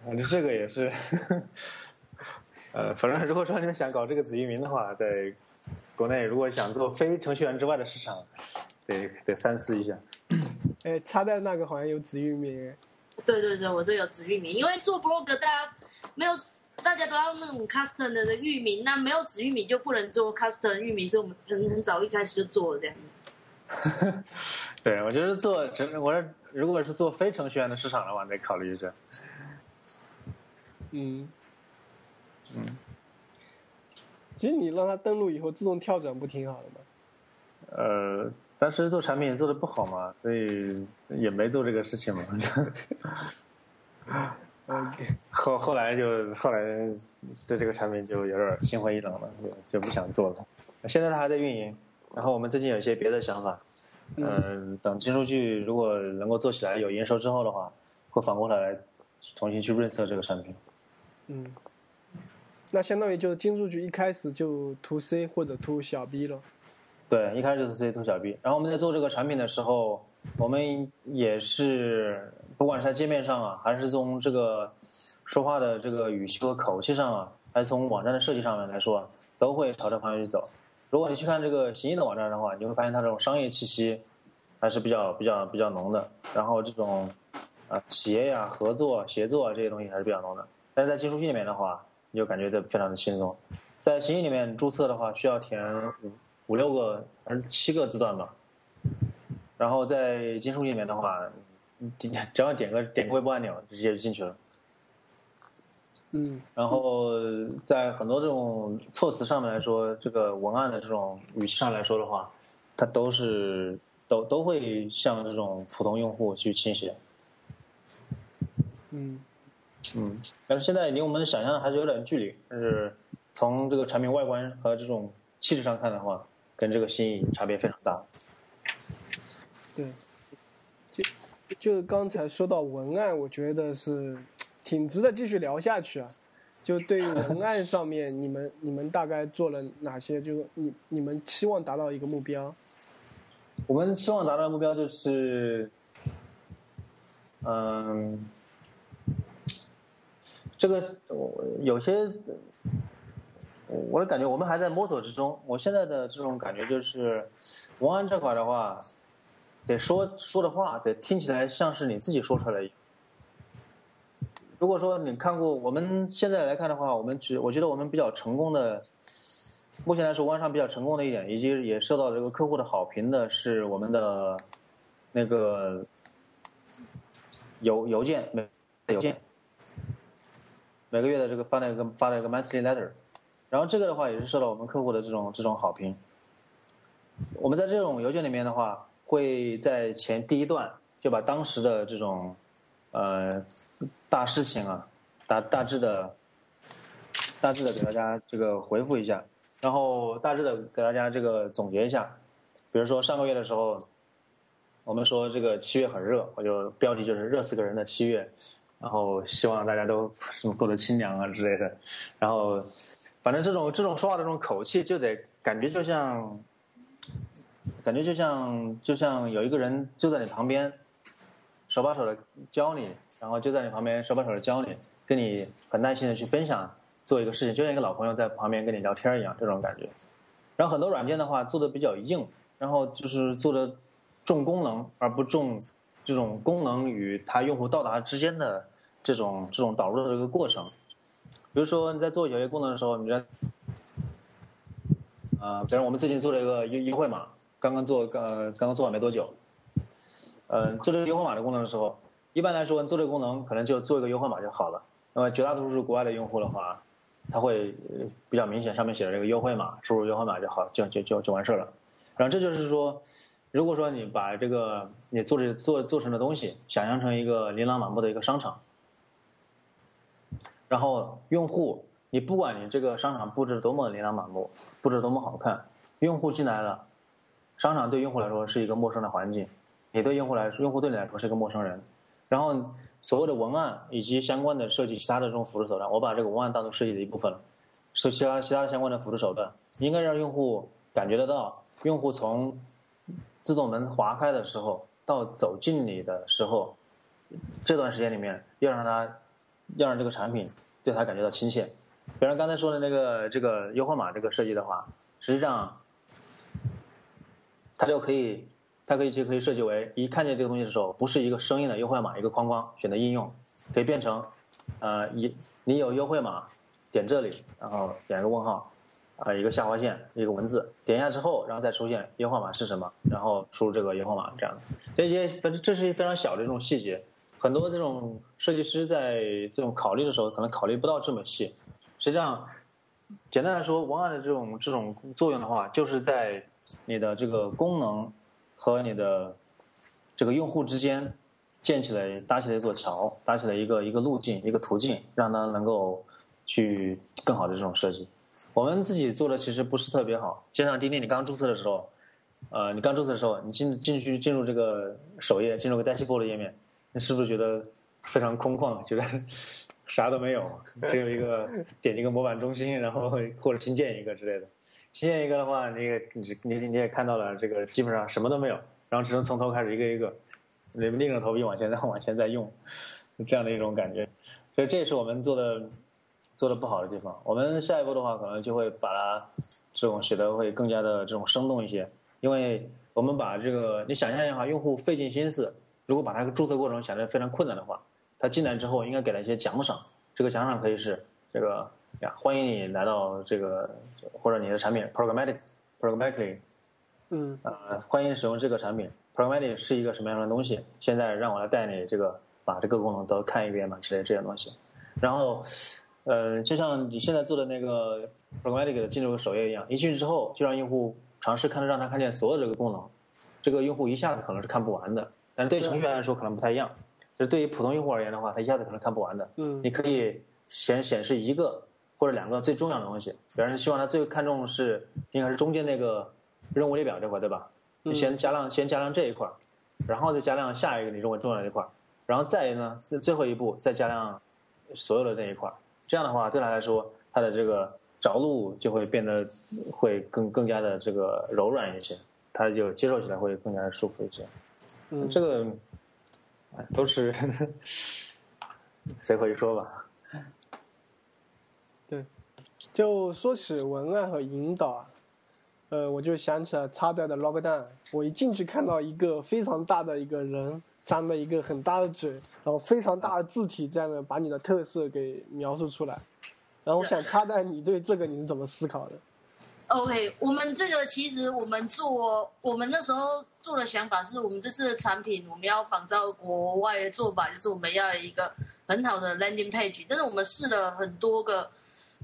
反 正这个也是，呃，反正如果说你们想搞这个子域名的话，在国内如果想做非程序员之外的市场，得得三思一下。哎，插在那个好像有紫玉米。对对对，我这有紫玉米，因为做 blog 大家没有。大家都要那种 custom 的玉米，那没有紫玉米就不能做 custom 玉米，所以我们很很早一开始就做了这样子。对，我觉得做，我说如果是做非程序员的市场的话，得考虑一下。嗯，嗯，其实你让它登录以后自动跳转不挺好的吗？呃，当时做产品做的不好嘛，所以也没做这个事情嘛。后后来就后来对这个产品就有点心灰意冷了，就就不想做了。现在它还在运营，然后我们最近有一些别的想法。嗯，等金数据如果能够做起来有营收之后的话，会反过来重新去润色这个产品。嗯，那相当于就是金数据一开始就 to C 或者 to 小 B 了。对，一开始就是 C to 小 B，然后我们在做这个产品的时候，我们也是。不管是在界面上啊，还是从这个说话的这个语气和口气上啊，还是从网站的设计上面来说，都会朝这方向去走。如果你去看这个行医的网站的话，你会发现它这种商业气息还是比较比较比较浓的。然后这种啊企业呀、合作、协作啊这些东西还是比较浓的。但是在技术区里面的话，你就感觉的非常的轻松。在行医里面注册的话，需要填五六个还是七个字段吧。然后在金数里面的话。点只要点个点个微波按钮，直接就进去了。嗯然后在很多这种措辞上面来说，这个文案的这种语气上来说的话，它都是都都会向这种普通用户去倾斜。嗯嗯，但是现在离我们想象的还是有点距离。但是从这个产品外观和这种气质上看的话，跟这个新意差别非常大。对，就就刚才说到文案，我觉得是挺值得继续聊下去啊。就对于文 案上面，你们你们大概做了哪些？就你你们期望达到一个目标？我们期望达到的目标就是，嗯，这个我有些我的感觉，我们还在摸索之中。我现在的这种感觉就是，文案这块的话，得说说的话得听起来像是你自己说出来。如果说你看过，我们现在来看的话，我们觉我觉得我们比较成功的。目前来说，文案上比较成功的一点，以及也受到这个客户的好评的是我们的那个邮邮件每邮件每个月的这个发了一个发了一个 monthly letter，然后这个的话也是受到我们客户的这种这种好评。我们在这种邮件里面的话，会在前第一段就把当时的这种呃大事情啊，大大致的大致的给大家这个回复一下。然后大致的给大家这个总结一下，比如说上个月的时候，我们说这个七月很热，我就标题就是热死个人的七月，然后希望大家都什么过得清凉啊之类的，然后反正这种这种说话的这种口气就得感觉就像，感觉就像就像有一个人就在你旁边，手把手的教你，然后就在你旁边手把手的教你，跟你很耐心的去分享。做一个事情，就像一个老朋友在旁边跟你聊天一样，这种感觉。然后很多软件的话做的比较硬，然后就是做的重功能而不重这种功能与它用户到达之间的这种这种导入的这个过程。比如说你在做有些功能的时候，你在呃，比如我们最近做了一个优优惠码，刚刚做呃刚刚做完没多久，呃，做这个优惠码的功能的时候，一般来说你做这个功能可能就做一个优惠码就好了。那么绝大多数国外的用户的话，它会比较明显，上面写的这个优惠码，输入优惠码就好，就就就就完事了。然后这就是说，如果说你把这个你做这做做成的东西，想象成一个琳琅满目的一个商场，然后用户，你不管你这个商场布置多么琳琅满目，布置多么好看，用户进来了，商场对用户来说是一个陌生的环境，你对用户来说，用户对你来说是一个陌生人，然后。所谓的文案以及相关的设计，其他的这种辅助手段，我把这个文案当做设计的一部分了。是其他其他相关的辅助手段，应该让用户感觉得到，用户从自动门划开的时候到走进你的时候，这段时间里面要让他要让这个产品对他感觉到亲切。比如刚才说的那个这个优惠码这个设计的话，实际上它就可以。它可以就可以设计为一看见这个东西的时候，不是一个生硬的优惠码，一个框框，选择应用，可以变成，呃，一你有优惠码，点这里，然后点一个问号，啊，一个下划线，一个文字，点一下之后，然后再出现优惠码是什么，然后输入这个优惠码，这样的，这些反正这是非常小的这种细节，很多这种设计师在这种考虑的时候，可能考虑不到这么细。实际上，简单来说，文案的这种这种作用的话，就是在你的这个功能。和你的这个用户之间建起来、搭起来一座桥，搭起来一个一个路径、一个途径，让它能够去更好的这种设计。我们自己做的其实不是特别好，就像钉钉，你刚注册的时候，呃，你刚注册的时候，你进进去进入这个首页，进入个 dashboard 页面，你是不是觉得非常空旷，觉得 啥都没有，只有一个 点一个模板中心，然后或者新建一个之类的。新建一个的话，你也你你你也看到了，这个基本上什么都没有，然后只能从头开始一个一个，你们硬着头皮往前再 往前再用，这样的一种感觉，所以这也是我们做的做的不好的地方。我们下一步的话，可能就会把它这种写的会更加的这种生动一些，因为我们把这个你想象一下，用户费尽心思，如果把它注册过程想得非常困难的话，他进来之后应该给他一些奖赏，这个奖赏可以是这个。呀，欢迎你来到这个或者你的产品 programmatic programmatically 嗯呃，欢迎使用这个产品，Programmatic 是一个什么样的东西？现在让我来带你这个把这个功能都看一遍嘛之类这些东西。然后，呃，就像你现在做的那个 Programmatic 的进入首页一样，一进去之后就让用户尝试看，让他看见所有这个功能，这个用户一下子可能是看不完的。但是对程序员来说可能不太一样，就是对于普通用户而言的话，他一下子可能看不完的。嗯你可以显显示一个或者两个最重要的东西，比方说希望他最看重的是应该是中间那个任务列表这块，对吧？你先加量先加量这一块，然后再加量下一个你认为重要的一块，然后再呢最最后一步再加量所有的那一块。这样的话对他来说，他的这个着陆就会变得会更更加的这个柔软一些，他就接受起来会更加的舒服一些。嗯，这个哎都是随口一说吧。对就说起文案和引导啊，呃，我就想起了插在的 Logdown，我一进去看到一个非常大的一个人，张了一个很大的嘴，然后非常大的字体这样的把你的特色给描述出来。然后我想插在你对这个你是怎么思考的？OK，我们这个其实我们做，我们那时候做的想法是我们这次的产品我们要仿照国外的做法，就是我们要一个很好的 landing page，但是我们试了很多个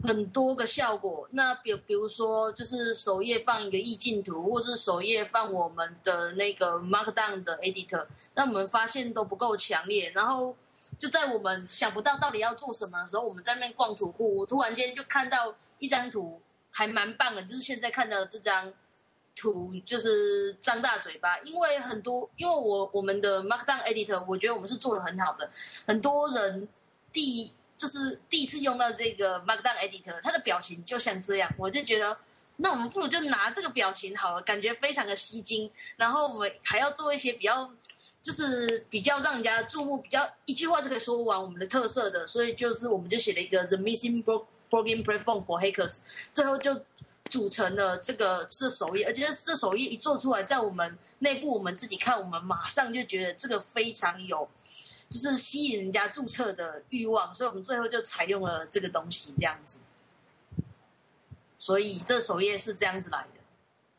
很多个效果。那比比如说，就是首页放一个意境图，或是首页放我们的那个 Markdown 的 editor，那我们发现都不够强烈，然后。就在我们想不到到底要做什么的时候，我们在那边逛图库，我突然间就看到一张图，还蛮棒的，就是现在看到这张图，就是张大嘴巴，因为很多，因为我我们的 Markdown Editor，我觉得我们是做的很好的，很多人第就是第一次用到这个 Markdown Editor，他的表情就像这样，我就觉得。那我们不如就拿这个表情好了，感觉非常的吸睛。然后我们还要做一些比较，就是比较让人家注目，比较一句话就可以说完我们的特色的。所以就是我们就写了一个 The Missing Book Blogging Platform for Hackers，最后就组成了这个这首页，而且这首页一做出来，在我们内部我们自己看，我们马上就觉得这个非常有，就是吸引人家注册的欲望，所以我们最后就采用了这个东西这样子。所以这首页是这样子来的。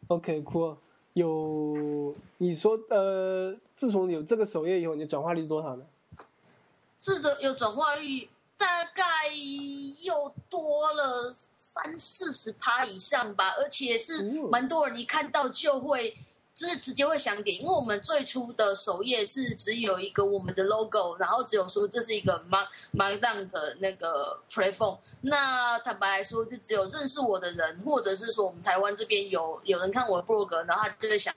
OK，酷、有你说呃，自从有这个首页以后，你的转化率是多少呢？试着有转化率，大概又多了三四十趴以上吧，而且是蛮多人一看到就会，就是直接会想点，因为我们最初的首页是只有一个我们的 logo，然后只有说这是一个 Mark Markdown 的那个 platform。那坦白来说，就只有认识我的人，或者是说我们台湾这边有有人看我的 blog，然后他就会想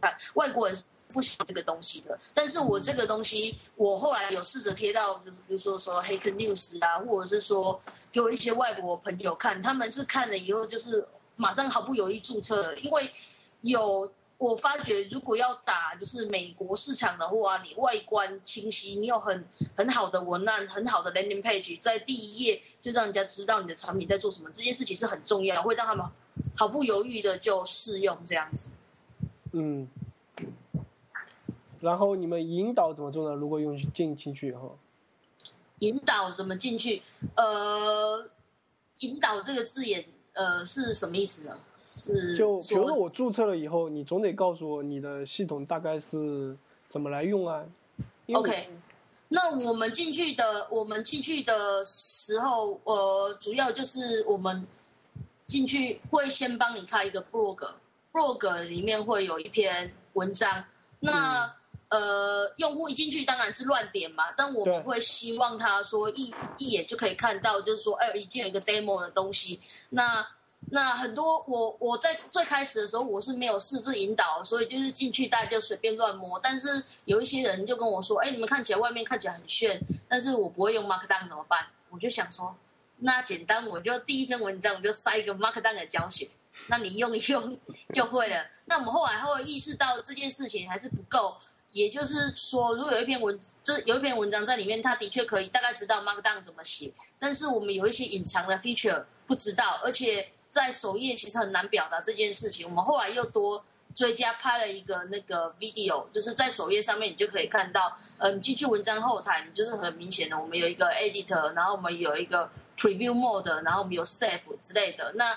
看外国人。不喜欢这个东西的，但是我这个东西，我后来有试着贴到，就是比如说说 Hack News 啊，或者是说给我一些外国朋友看，他们是看了以后就是马上毫不犹豫注册了，因为有我发觉，如果要打就是美国市场的话，你外观清晰，你有很很好的文案，很好的 landing page，在第一页就让人家知道你的产品在做什么，这件事情是很重要，会让他们毫不犹豫的就试用这样子。嗯。然后你们引导怎么做呢？如果用进进去以后，引导怎么进去？呃，引导这个字眼，呃，是什么意思呢？是就比如说我注册了以后，你总得告诉我你的系统大概是怎么来用啊 OK，那我们进去的，我们进去的时候，呃，主要就是我们进去会先帮你开一个 blog，blog 里面会有一篇文章。那、呃，用户一进去当然是乱点嘛，但我对们会希望他说一一眼就可以看到，就是说，哎，已经有一个 demo 的东西。那那很多我我在最开始的时候我是没有试着引导，所以就是进去大家就随便乱摸。但是有一些人就跟我说：“哎，你们看起来外面看起来很炫，但是我不会用 Markdown 怎么办？”我就想说，那简单，我就第一篇文章我就塞一个 Markdown 的教学，那你用一用 就会了。那我们后来会意识到这件事情还是不够。也就是说，如果有一篇文，这有一篇文章在里面，它的确可以大概知道 Markdown 怎么写，但是我们有一些隐藏的 feature 不知道，而且在首页其实很难表达这件事情。我们后来又多追加拍了一个那个 video，就是在首页上面你就可以看到，呃，你进去文章后台，你就是很明显的，我们有一个 editor，然后我们有一个 preview mode，然后我们有 save 之类的。那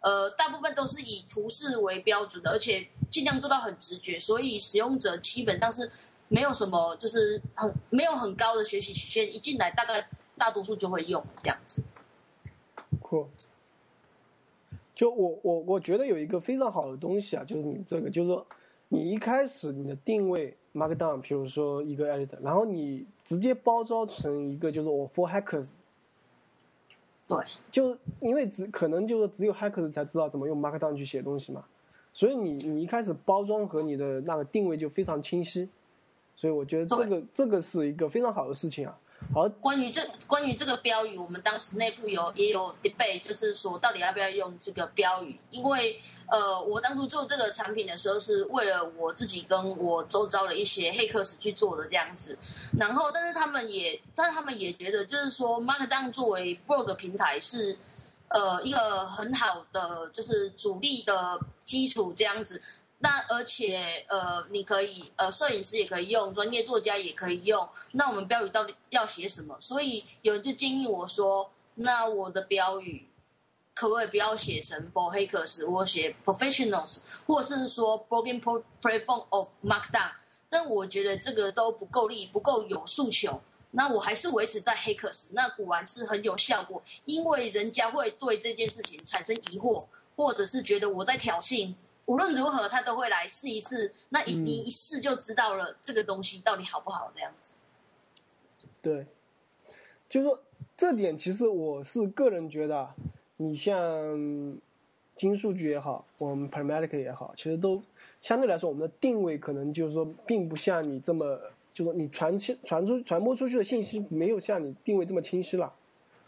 呃，大部分都是以图示为标准的，而且尽量做到很直觉，所以使用者基本上是没有什么，就是很没有很高的学习曲线，一进来大概大多数就会用这样子。酷。就我我我觉得有一个非常好的东西啊，就是你这个，就是说你一开始你的定位 Markdown，比如说一个 editor，然后你直接包装成一个就是我 for hackers，对，就因为只可能就是只有 hackers 才知道怎么用 Markdown 去写东西嘛，所以你你一开始包装和你的那个定位就非常清晰，所以我觉得这个这个是一个非常好的事情啊。好，关于这关于这个标语，我们当时内部有也有 debate，就是说到底要不要用这个标语？因为呃，我当初做这个产品的时候，是为了我自己跟我周遭的一些黑客去做的这样子。然后，但是他们也，但是他们也觉得，就是说，Markdown 作为 blog 平台是呃一个很好的，就是主力的基础这样子。那而且呃，你可以呃，摄影师也可以用，专业作家也可以用。那我们标语到底要写什么？所以有人就建议我说，那我的标语可不可以不要写成 b o h a k e r s 我写 professionals，或者是说 broken platform of markdown？但我觉得这个都不够力，不够有诉求。那我还是维持在 hackers，那果然是很有效果，因为人家会对这件事情产生疑惑，或者是觉得我在挑衅。无论如何，他都会来试一试。那一你一试就知道了这个东西到底好不好这样子。对，就是说这点，其实我是个人觉得，你像金数据也好，我们 Pragmatic 也好，其实都相对来说，我们的定位可能就是说，并不像你这么，就说你传传传出传播出去的信息没有像你定位这么清晰了。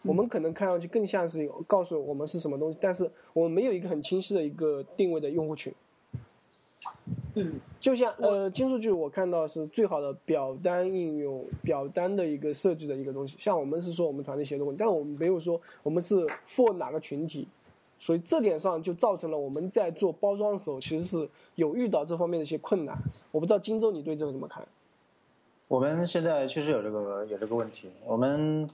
我们可能看上去更像是告诉我们是什么东西，但是我们没有一个很清晰的一个定位的用户群。嗯，就像呃，金数据我看到是最好的表单应用，表单的一个设计的一个东西。像我们是说我们团队协作问题，但我们没有说我们是 for 哪个群体，所以这点上就造成了我们在做包装的时候，其实是有遇到这方面的一些困难。我不知道荆州你对这个怎么看？我们现在确实有这个有这个问题，我们。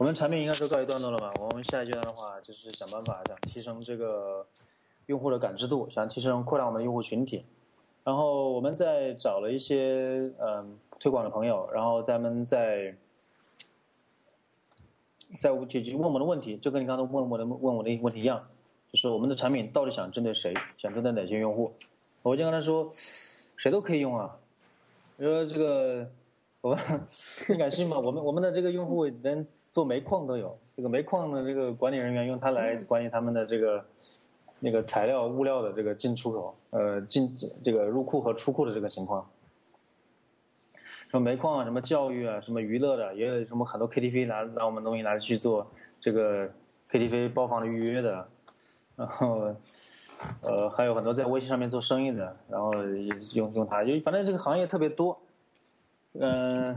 我们产品应该是告一段落了吧？我们下一阶段的话，就是想办法想提升这个用户的感知度，想提升扩大我们的用户群体。然后我们在找了一些嗯推广的朋友，然后咱们在在解决问我们的问题，就跟你刚才问我的问我的问题一样，就是我们的产品到底想针对谁？想针对哪些用户？我就跟他说，谁都可以用啊。你说这个，我你敢信吗？我们我们的这个用户能。做煤矿都有，这个煤矿的这个管理人员用它来管理他们的这个那个材料物料的这个进出口，呃，进这个入库和出库的这个情况。什么煤矿啊，什么教育啊，什么娱乐的，也有什么很多 KTV 拿拿我们东西拿去做这个 KTV 包房的预约的，然后呃还有很多在微信上面做生意的，然后用用它，就反正这个行业特别多，嗯。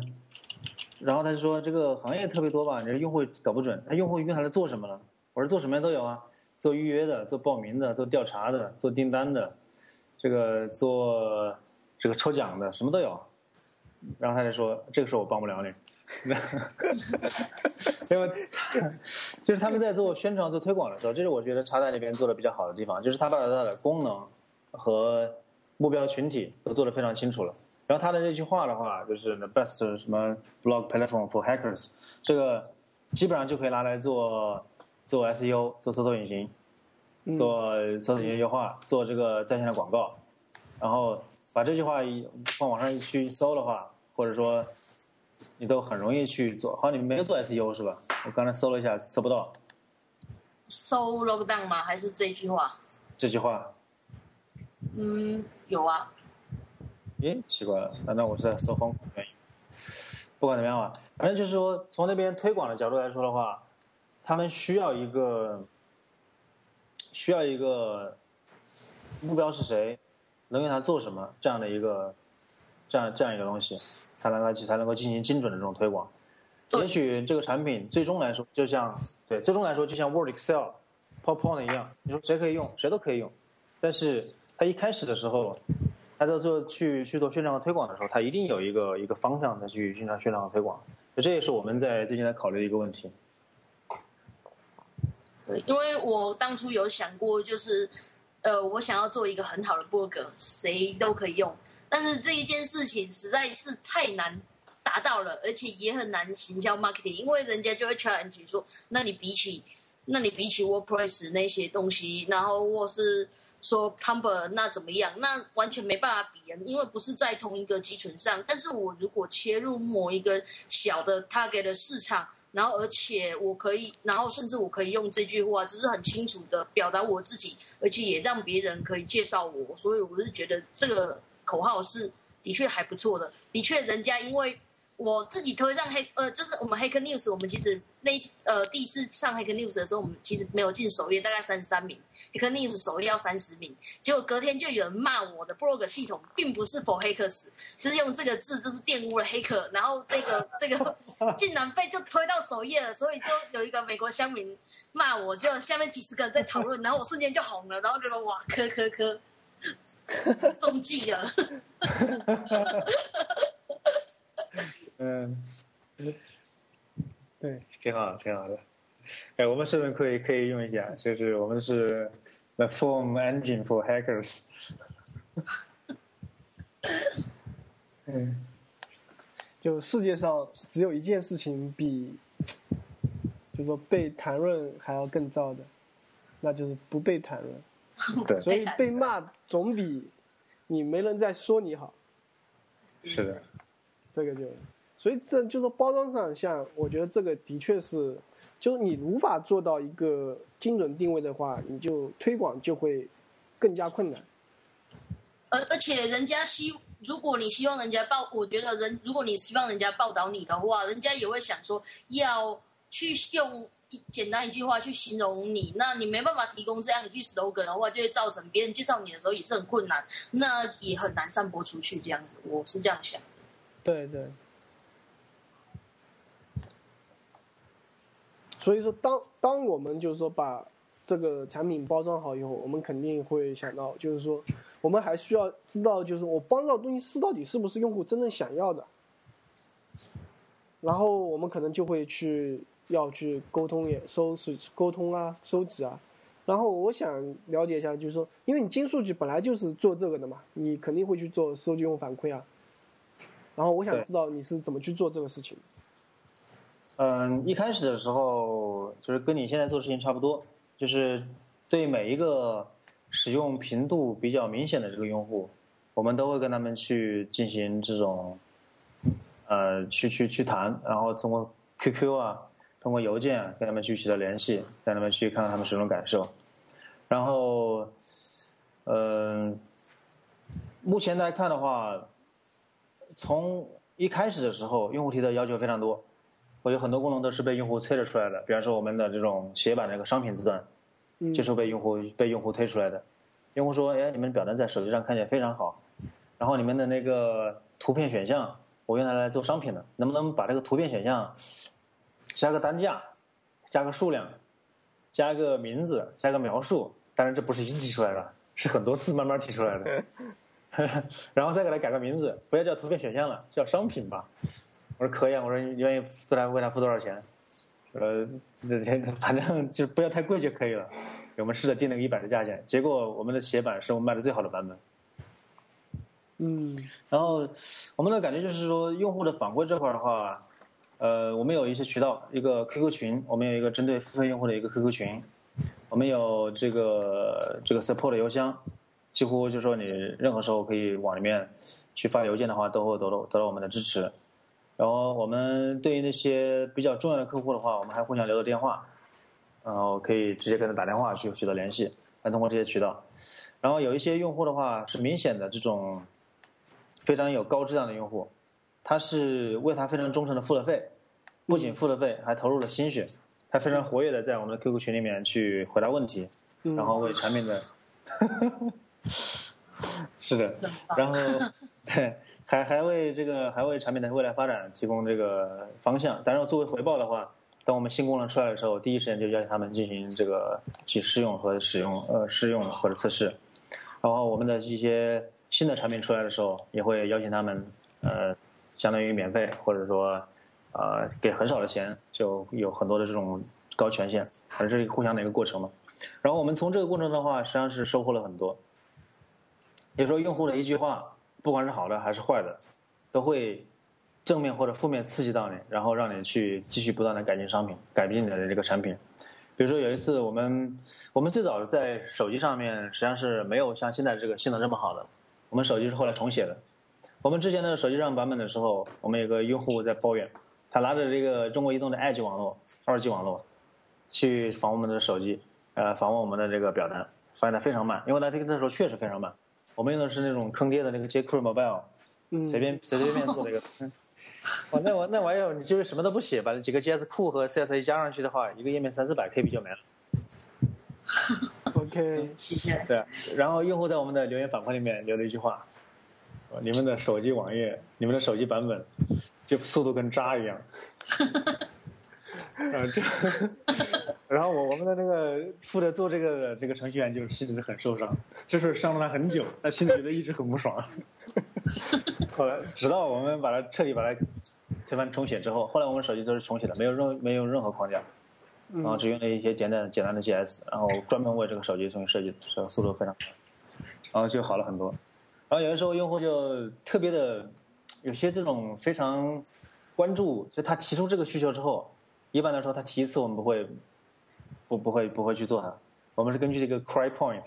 然后他就说这个行业特别多吧，你这用户搞不准，那用户用它来做什么呢？我说做什么都有啊，做预约的，做报名的，做调查的，做订单的，这个做这个抽奖的，什么都有。然后他就说这个事我帮不了你，因为就是他们在做宣传、做推广的时候，这是我觉得插在那边做的比较好的地方，就是他把它的功能和目标群体都做得非常清楚了。然后他的那句话的话，就是 the best 什么 blog platform for hackers，这个基本上就可以拿来做做 SEO，做搜索引擎，做搜索引擎优化，做这个在线的广告。然后把这句话一往网上一去搜的话，或者说你都很容易去做。好像，你们没有做 SEO 是吧？我刚才搜了一下，搜不到。搜 lockdown 吗？还是这句话？这句话。嗯，有啊。诶，奇怪了，难道我是在搜风原因？不管怎么样吧，反正就是说，从那边推广的角度来说的话，他们需要一个，需要一个目标是谁，能用它做什么这样的一个，这样这样一个东西，才能够才能够进行精准的这种推广。也许这个产品最终来说，就像对最终来说，就像 Word、Excel、PowerPoint 一样，你说谁可以用，谁都可以用，但是它一开始的时候。他在做去去做宣传和推广的时候，他一定有一个一个方向的去宣传、宣传和推广，这也是我们在最近在考虑的一个问题。对，因为我当初有想过，就是呃，我想要做一个很好的博客，谁都可以用，但是这一件事情实在是太难达到了，而且也很难行销 marketing，因为人家就会 challenge 说，那你比起，那你比起 WordPress 那些东西，然后或是说 Tumblr 那怎么样？那完全没办法比啊，因为不是在同一个基础上。但是我如果切入某一个小的 target 的市场，然后而且我可以，然后甚至我可以用这句话，就是很清楚的表达我自己，而且也让别人可以介绍我。所以我是觉得这个口号是的确还不错的，的确人家因为。我自己推上黑呃，就是我们黑客 news，我们其实那呃第一次上黑客 news 的时候，我们其实没有进首页，大概三十三名，黑客 news 首页要三十名，结果隔天就有人骂我的 blog 系统并不是 for 黑客死，就是用这个字就是玷污了黑客，然后这个 这个竟然被就推到首页了，所以就有一个美国乡民骂我，就下面几十个人在讨论，然后我瞬间就红了，然后觉得哇科科科中计了。嗯，对，挺好，挺好的。哎，我们是不是可以可以用一下？就是我们是 the form engine for hackers。嗯，就世界上只有一件事情比，就说被谈论还要更糟的，那就是不被谈论。对，所以被骂总比你没人在说你好。是的。这个就，所以这就是包装上，像我觉得这个的确是，就是你无法做到一个精准定位的话，你就推广就会更加困难。而而且人家希，如果你希望人家报，我觉得人如果你希望人家报道你的话，人家也会想说要去用一简单一句话去形容你，那你没办法提供这样一句 slogan 的话，就会造成别人介绍你的时候也是很困难，那也很难散播出去。这样子，我是这样想的。对对，所以说，当当我们就是说把这个产品包装好以后，我们肯定会想到，就是说，我们还需要知道，就是我包装的东西是到底是不是用户真正想要的，然后我们可能就会去要去沟通也收拾沟通啊，收集啊，然后我想了解一下，就是说，因为你金数据本来就是做这个的嘛，你肯定会去做收集用户反馈啊。然后我想知道你是怎么去做这个事情。嗯，一开始的时候就是跟你现在做事情差不多，就是对每一个使用频度比较明显的这个用户，我们都会跟他们去进行这种，呃，去去去谈，然后通过 QQ 啊，通过邮件跟他们去取得联系，让他们去看看他们使用感受。然后，嗯，目前来看的话。从一开始的时候，用户提的要求非常多，我有很多功能都是被用户测试出来的。比方说，我们的这种企业版那个商品字段，就是被用户被用户推出来的。用户说：“哎，你们表单在手机上看起来非常好，然后你们的那个图片选项，我用它来做商品的，能不能把这个图片选项加个单价，加个数量，加个名字，加个描述？当然，这不是一次提出来的，是很多次慢慢提出来的。”然后再给它改个名字，不要叫图片选项了，叫商品吧。我说可以啊，我说你愿意付他为他付多少钱？呃，这这反正就不要太贵就可以了。我们试着定了个一百的价钱，结果我们的企业版是我们卖的最好的版本。嗯，然后我们的感觉就是说，用户的反馈这块的话，呃，我们有一些渠道，一个 QQ 群，我们有一个针对付费用户的一个 QQ 群，我们有这个这个 support 邮箱。几乎就是说，你任何时候可以往里面去发邮件的话，都会得到得到我们的支持。然后我们对于那些比较重要的客户的话，我们还互相留了电话，然后可以直接跟他打电话去取得联系，来通过这些渠道。然后有一些用户的话是明显的这种非常有高质量的用户，他是为他非常忠诚的付了费，不仅付了费，还投入了心血，还非常活跃的在我们的 QQ 群里面去回答问题，然后为产品的。是的，然后 对，还还为这个还为产品的未来发展提供这个方向。当然，作为回报的话，当我们新功能出来的时候，第一时间就邀请他们进行这个去试用和使用，呃，试用或者测试。然后我们的一些新的产品出来的时候，也会邀请他们，呃，相当于免费或者说，呃，给很少的钱，就有很多的这种高权限，而这是互相的一个过程嘛。然后我们从这个过程的话，实际上是收获了很多。有时候用户的一句话，不管是好的还是坏的，都会正面或者负面刺激到你，然后让你去继续不断的改进商品，改进你的这个产品。比如说有一次，我们我们最早在手机上面实际上是没有像现在这个性能这么好的，我们手机是后来重写的。我们之前的手机上版本的时候，我们有个用户在抱怨，他拿着这个中国移动的 Edge 网络、二 G 网络去访问我们的手机，呃，访问我们的这个表单，发现它非常慢，因为它这个这时候确实非常慢。我们用的是那种坑爹的那个 jQuery Mobile，嗯，随便随随便便做了一个。哦，那我那玩意儿，你就是什么都不写，把那几个 JS 库和 CSS 加上去的话，一个页面三四百 KB 就没了。OK，对，然后用户在我们的留言反馈里面留了一句话：“你们的手机网页，你们的手机版本，就速度跟渣一样。”啊，这，然后我我们的那个负责做这个的这个程序员就是心里很受伤，就是伤了他很久，他心里觉得一直很不爽。后来，直到我们把它彻底把它推翻重写之后，后来我们手机都是重写的，没有任没有任何框架，然后只用了一些简单简单的 GS，然后专门为这个手机重新设计，这个速度非常快，然后就好了很多。然后有的时候用户就特别的有些这种非常关注，就他提出这个需求之后，一般来说他提一次我们不会不不会不会去做它，我们是根据这个 cry point。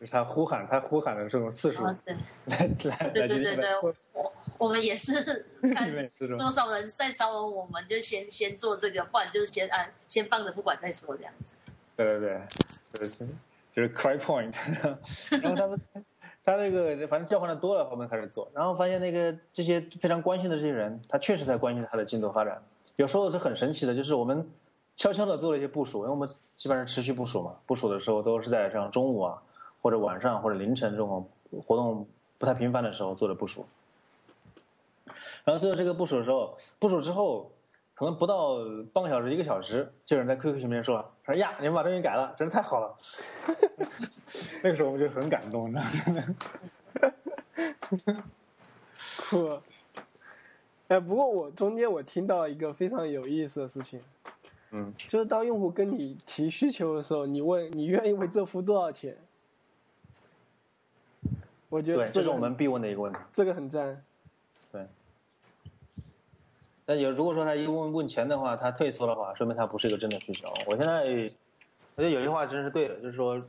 就是他呼喊，他呼喊的这种次数啊，对，来来对来决定对对对，我我们也是 看多少人在骚扰我们，就先先做这个，不然就是先按先放着不管再说这样子。对对对，就是就是 cry point，然后他们他那个反正叫唤的多了，后面开始做，然后发现那个这些非常关心的这些人，他确实在关心他的进度发展。有时候是很神奇的，就是我们悄悄的做了一些部署，因为我们基本上持续部署嘛，部署的时候都是在像中午啊或者晚上或者凌晨这种活动不太频繁的时候做的部署。然后最后这个部署的时候，部署之后。可能不到半个小时、一个小时，就有人在 QQ 群里面说：“说呀，你们把东西改了，真是太好了。”那个时候我们就很感动，你知道吗？酷。哎，不过我中间我听到一个非常有意思的事情，嗯，就是当用户跟你提需求的时候，你问你愿意为这付多少钱？我觉得对，这个这是我们必问的一个问题。这个很赞。对。但有如果说他一问问钱的话，他退缩的话，说明他不是一个真的需求。我现在我觉得有句话真是对的，就是说，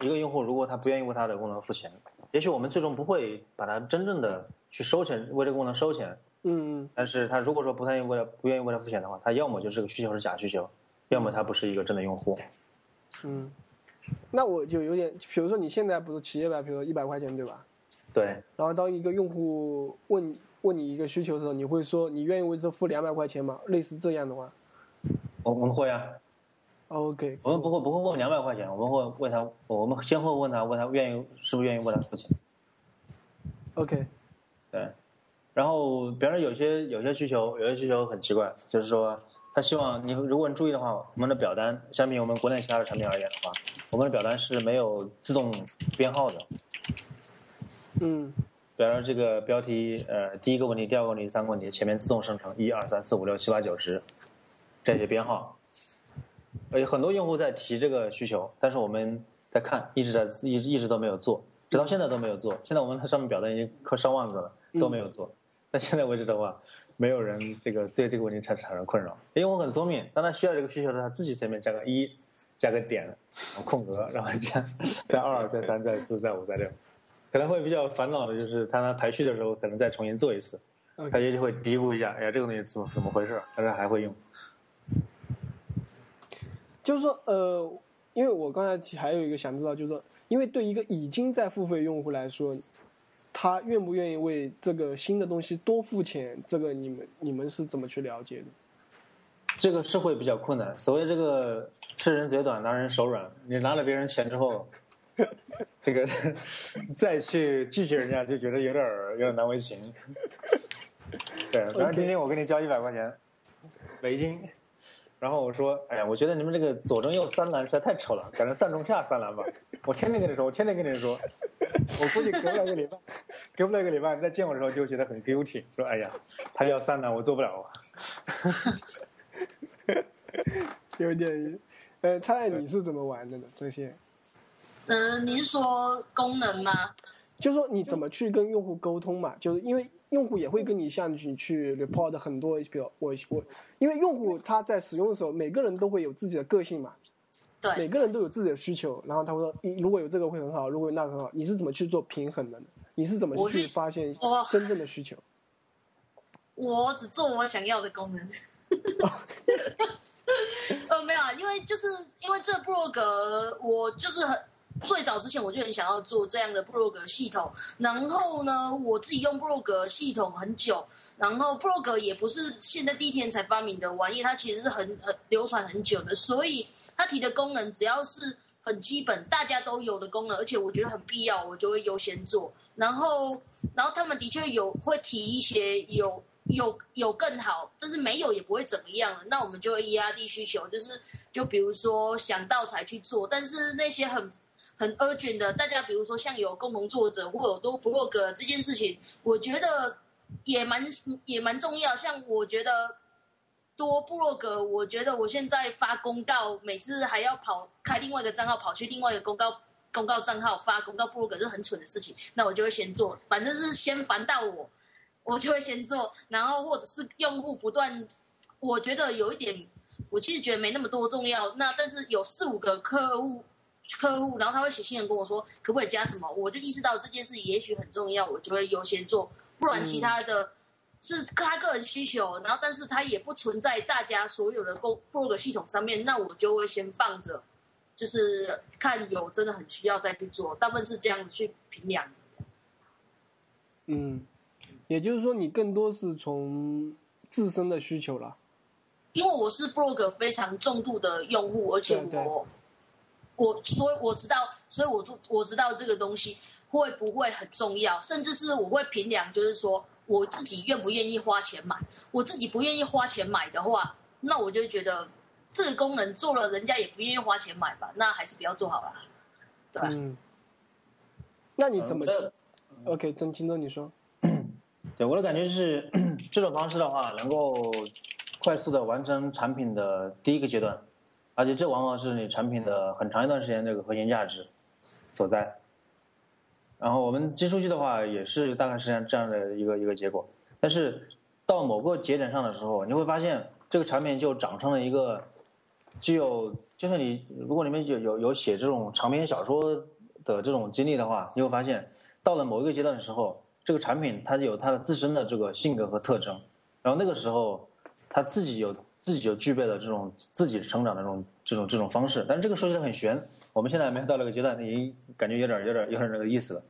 一个用户如果他不愿意为他的功能付钱，也许我们最终不会把他真正的去收钱，为这个功能收钱。嗯，但是他如果说不愿意为了不愿意为他付钱的话，他要么就是这个需求是假需求，要么他不是一个真的用户。嗯，那我就有点，比如说你现在不是企业版，比如说一百块钱对吧？对，然后当一个用户问问你一个需求的时候，你会说你愿意为这付两百块钱吗？类似这样的话我我们会啊，，OK，我们不会不会问两百块钱，我们会问他，我们先会问他，问他愿意是不是愿意为他付钱。OK，对，然后比方说有些有些需求，有些需求很奇怪，就是说他希望你如果你注意的话，我们的表单相比我们国内其他的产品而言的话，我们的表单是没有自动编号的。嗯比方说这个标题，呃，第一个问题、第二个问题、第三个问题，前面自动生成一二三四五六七八九十这些编号。而且很多用户在提这个需求，但是我们在看，一直在一一直都没有做，直到现在都没有做。现在我们上面表单已经快上万个了，都没有做。到现在为止的话，没有人这个对这个问题产产生困扰。因为我很聪明，当他需要这个需求的时候，他自己前面加个一，加个点，空格，然后加再二、再三、再四、再五、再六。可能会比较烦恼的就是他排序的时候，可能再重新做一次，，OK，他也许会嘀咕一下，哎呀，这个东西怎么怎么回事？但是还会用。就是说呃，因为我刚才还有一个想知道，就是说，因为对一个已经在付费用户来说，他愿不愿意为这个新的东西多付钱，这个你们你们是怎么去了解的？这个是会比较困难。所谓这个吃人嘴短，拿人手软。你拿了别人钱之后，这个再去拒绝人家，就觉得有点儿有点难为情。对，反正今天我给你交一百块钱，美金，然后我说，哎呀，我觉得你们这个左中右三栏实在太丑了，改成上中下三栏吧。我天天跟你说，我天天跟你说，我估计隔不了一个礼拜，隔不了一个礼拜，你再见我的时候就觉得很 guilty，说，哎呀，他要三栏，我做不了啊。有点，呃，猜猜你是怎么玩的呢？这些，嗯，您说功能吗？就说你怎么去跟用户沟通嘛？就是因为用户也会跟你向你去 report 很多，比如我我，因为用户他在使用的时候，每个人都会有自己的个性嘛，对，每个人都有自己的需求，然后他会说，如果有这个会很好，如果有那个很好，你是怎么去做平衡的呢？你是怎么去发现我真正的需求？我只做我想要的功能。呃，没有啊，因为就是因为这个部落格，我就是很最早之前我就很想要做这样的部落格系统。然后呢，我自己用部落格系统很久，然后部落格也不是现在第一天才发明的玩意，它其实是很很流传很久的。所以它提的功能只要是很基本，大家都有的功能，而且我觉得很必要，我就会优先做。然后，然后他们的确有会提一些有。有有更好，但是没有也不会怎么样。那我们就会压低需求，就是就比如说想到才去做，但是那些很很 urgent 的，大家比如说像有共同作者或有多 blog 这件事情，我觉得也蛮也蛮重要。像我觉得多部落格，我觉得我现在发公告，每次还要跑开另外一个账号，跑去另外一个公告公告账号发公告部落格是很蠢的事情。那我就会先做，反正是先烦到我。我就会先做，然后或者是用户不断，我觉得有一点，我其实觉得没那么多重要。那但是有四五个客户，客户，然后他会写信人跟我说，可不可以加什么？我就意识到这件事也许很重要，我就会优先做。不然其他的是他个人需求，然后但是他也不存在大家所有的公 blog 系统上面，那我就会先放着，就是看有真的很需要再去做。大部分是这样子去评量。嗯。也就是说，你更多是从自身的需求了。因为我是 blog 非常重度的用户，而且我我所以我知道，所以我做我知道这个东西会不会很重要，甚至是我会评量，就是说我自己愿不愿意花钱买。我自己不愿意花钱买的话，那我就觉得这个功能做了，人家也不愿意花钱买吧，那还是不要做好了，对吧？嗯。那你怎么？OK，曾青东，你说。对我的感觉是，这种方式的话，能够快速的完成产品的第一个阶段，而且这往往是你产品的很长一段时间这个核心价值所在。然后我们接出去的话，也是大概是这样这样的一个一个结果。但是到某个节点上的时候，你会发现这个产品就长成了一个具有，就是你如果你们有有有写这种长篇小说的这种经历的话，你会发现到了某一个阶段的时候。这个产品它有它的自身的这个性格和特征，然后那个时候，它自己有自己就具备了这种自己成长的这种这种这种方式。但是这个说起来很玄，我们现在还没有到那个阶段，已经感觉有点有点有点那个意思了。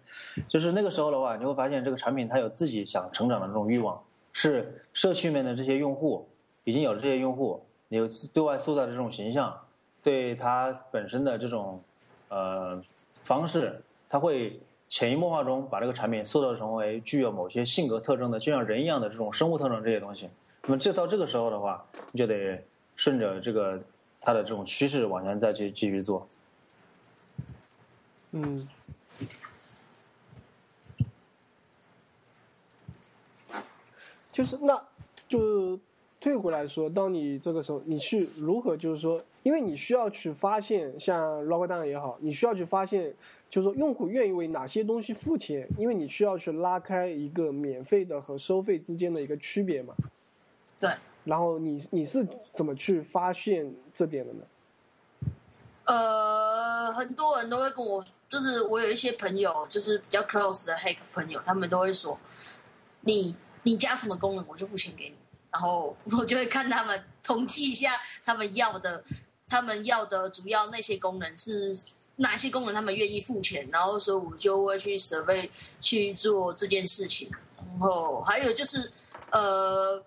就是那个时候的话，你会发现这个产品它有自己想成长的这种欲望，是社区里面的这些用户已经有了这些用户，你有对外塑造的这种形象，对它本身的这种呃方式，它会。潜移默化中把这个产品塑造成为具有某些性格特征的，就像人一样的这种生物特征这些东西。那么这到这个时候的话，你就得顺着这个它的这种趋势往前再去继续做。嗯，就是那，就退回来说，当你这个时候，你去如何就是说，因为你需要去发现，像 Lockdown 也好，你需要去发现。就是说，用户愿意为哪些东西付钱？因为你需要去拉开一个免费的和收费之间的一个区别嘛。对。然后你你是怎么去发现这点的呢？呃，很多人都会跟我，就是我有一些朋友，就是比较 close 的 hack 朋友，他们都会说，你你加什么功能，我就付钱给你。然后我就会看他们统计一下他们要的，他们要的主要那些功能是。哪些功能他们愿意付钱，然后所以我就会去设备去做这件事情。然后还有就是，呃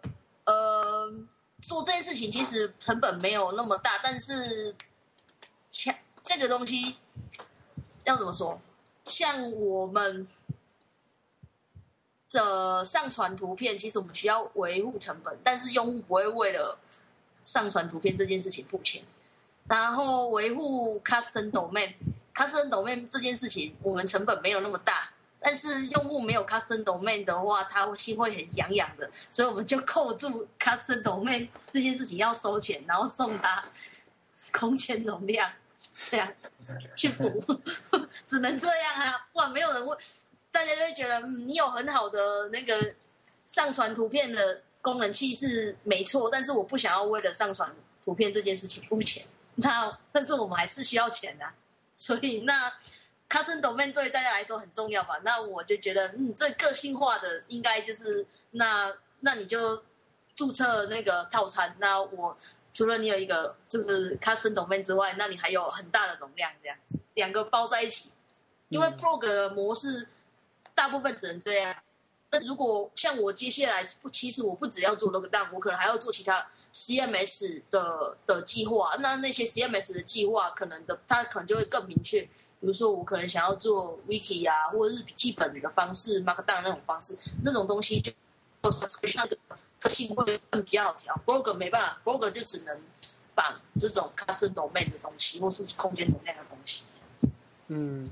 呃，做这件事情其实成本没有那么大，但是，像这个东西要怎么说？像我们的上传图片，其实我们需要维护成本，但是用户不会为了上传图片这件事情付钱。然后维护 custom domain，custom domain 这件事情我们成本没有那么大，但是用户没有 custom domain 的话，他心会很痒痒的，所以我们就扣住 custom domain 这件事情要收钱，然后送他。空间容量，这样去补，只能这样啊，哇没有人问，大家就会觉得，你有很好的那个上传图片的功能器是没错，但是我不想要为了上传图片这件事情付钱，那但是我们还是需要钱的、所以那 custom domain 对大家来说很重要吧？那我就觉得，嗯，这个性化的应该就是那那你就注册那个套餐，那我除了你有一个就是 custom domain 之外，那你还有很大的容量，这样子两个包在一起，因为嗯 prog 的模式大部分只能这样。那如果像我接下来，不，其实我不只要做 lockdown，我可能还要做其他 CMS 的的计划。那那些 CMS 的计划，可能的它可能就会更明确。比如说，我可能想要做 wiki 啊，或者是笔记本的方式，markdown 那种方式，那种东西就 subscription 的特性会比较好调。blog 没办法，blog 就只能绑这种 custom domain 的东西，或是空间容量的东西。嗯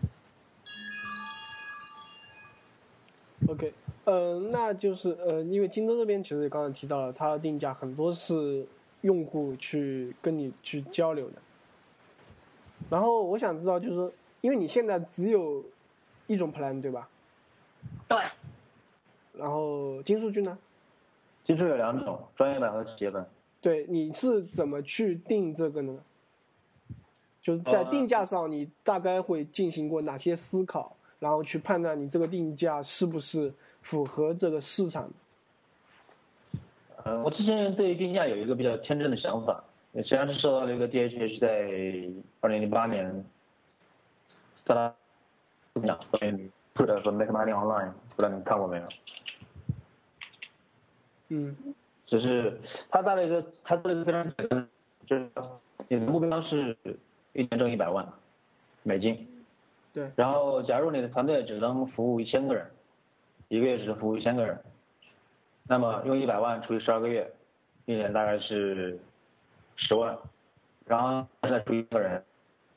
，OK，呃，那就是呃，因为京东这边其实也刚刚提到了，它的定价很多是用户去跟你去交流的。然后我想知道，就是说，因为你现在只有一种 plan 对吧？对，然后金数据呢？金数有两种，专业版和企业版。对，你是怎么去定这个呢？就是在呃定价上，你大概会进行过哪些思考，然后去判断你这个定价是不是符合这个市场？呃，我之前对定价有一个比较天真的想法，实际上是受到了一个 DHH 在二零零八年，在他讲关于 put 和 make money online，不知道你看过没有？嗯只是他带了一个，他做了一个非常简单，就是你的目标是一年挣一百万美金，对，然后假如你的团队只能服务一千个人，一个月只能服务一千个人，那么用一百万除以十二个月，一年大概是十万，然后再除一个人，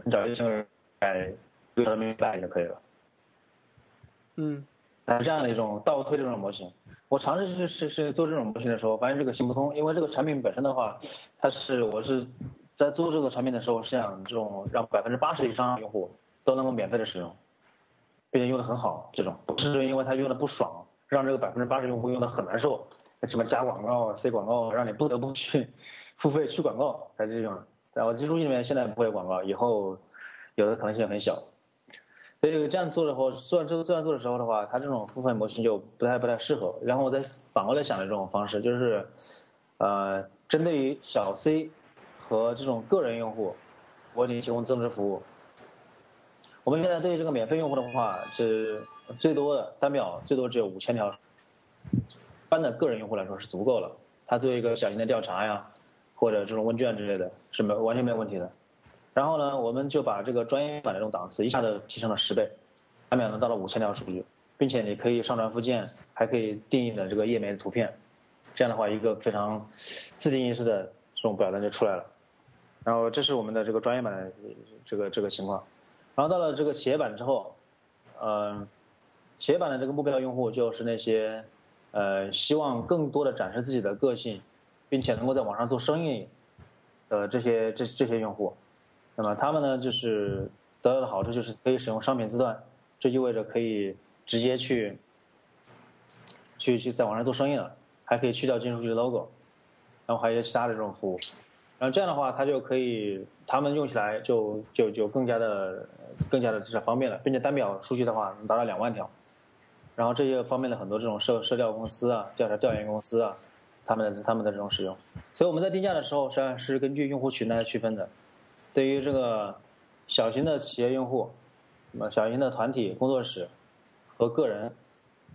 你找一千个人，哎，六人民币就可以了。嗯那，这样的一种倒推这种模型，我尝试是是是做这种模型的时候，发现这个行不通，因为这个产品本身的话，它是我是在做这个产品的时候是想这种让百分之八十以上的用户都能够免费的使用，并且用的很好，这种不是因为他用的不爽，让这个百分之八十用户用的很难受，什么加广告、塞广告，让你不得不去付费去广告，才这种。在我技术里面现在不会有广告，以后有的可能性很小。所以这样做的话，做完这个这样做的时候的话，它这种付费模型就不太不太适合。然后我再反过来想的这种方式，就是，呃，针对于小 C 和这种个人用户，我给你提供增值服务。我们现在对于这个免费用户的话，是最多的单秒最多只有五千条，般的个人用户来说是足够了。他做一个小型的调查呀，或者这种问卷之类的，是没完全没有问题的。然后呢，我们就把这个专业版的这种档次一下子提升了十倍，单秒能到了五千条数据，并且你可以上传附件，还可以定义的这个页面图片，这样的话一个非常自定义式的这种表单就出来了。然后这是我们的这个专业版的这个这个情况，然后到了这个企业版之后，嗯、企业版的这个目标用户就是那些呃希望更多的展示自己的个性，并且能够在网上做生意的这些这这些用户。那么他们呢，就是得到的好处就是可以使用商品字段，这意味着可以直接去去去在网上做生意了，还可以去掉金数据的 logo，然后还有其他的这种服务，然后这样的话，它就可以他们用起来就就就更加的更加的至少方便了，并且单表数据的话能达到两万条，然后这些方便了很多这种社社调公司啊、调查调研公司啊，他们的他们的这种使用，所以我们在定价的时候实际上是根据用户群来区分的。对于这个小型的企业用户，那么小型的团体、工作室和个人，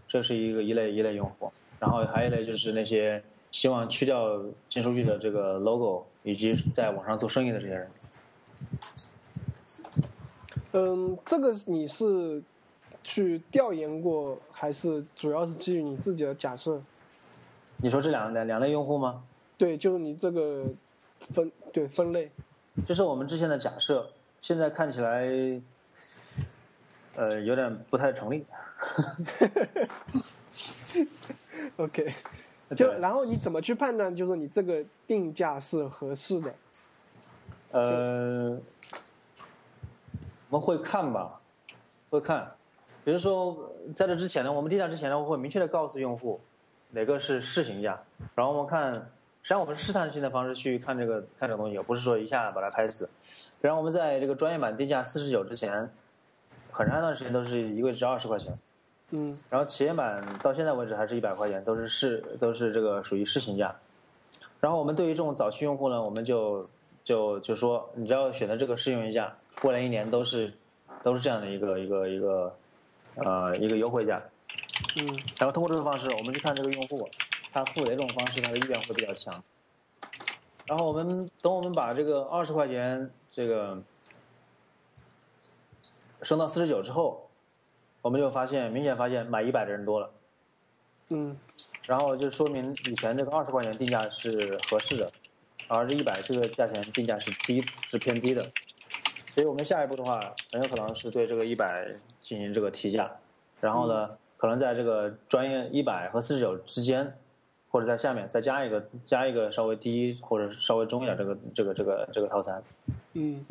这是一个一类一类用户。然后还有一类就是那些希望去掉金数据的这个 logo，以及在网上做生意的这些人。嗯，这个你是去调研过，还是主要是基于你自己的假设？你说这两两两类用户吗？对，就是你这个分对分类。这是我们之前的假设，现在看起来，呃，有点不太成立。OK，就然后你怎么去判断，就是你这个定价是合适的？呃，我们会看吧，会看。比如说，在这之前呢，我们定价之前呢，我会明确的告诉用户哪个是试行价，然后我们看，实际上我们是试探性的方式去看这个看这个东西，不是说一下把它拍死。然后我们在这个专业版定价四十九之前，很长一段时间都是一个月只二十块钱。嗯然后企业版到现在为止还是一百块钱，都是试都是这个属于试行价。然后我们对于这种早期用户呢，我们就就就说，你只要选择这个试用一下，未来一年都是都是这样的一个一个一个呃一个优惠价。嗯然后通过这种方式，我们去看这个用户他付哪种方式他的意愿会比较强。然后我们等我们把这个二十块钱这个升到四十九之后，我们就发现明显发现买一百的人多了。嗯然后就说明以前这个二十块钱定价是合适的，而这一百这个价钱定价是低是偏低的，所以我们下一步的话，很有可能是对这个一百进行这个提价，然后呢，可能在这个专业一百和四十九之间，或者在下面再加一个加一个稍微低或者稍微中一点这个这个这个这个套餐，嗯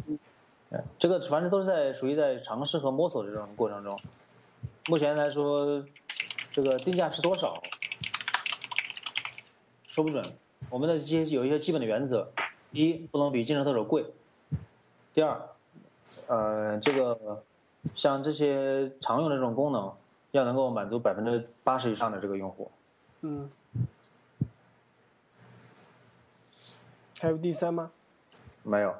对，这个反正都是在属于在尝试和摸索的这种过程中。目前来说，这个定价是多少，说不准。我们的这些有一些基本的原则：第一，不能比竞争对手贵；第二，呃，这个像这些常用的这种功能，要能够满足百分之八十以上的这个用户。嗯，还有第三吗？没有，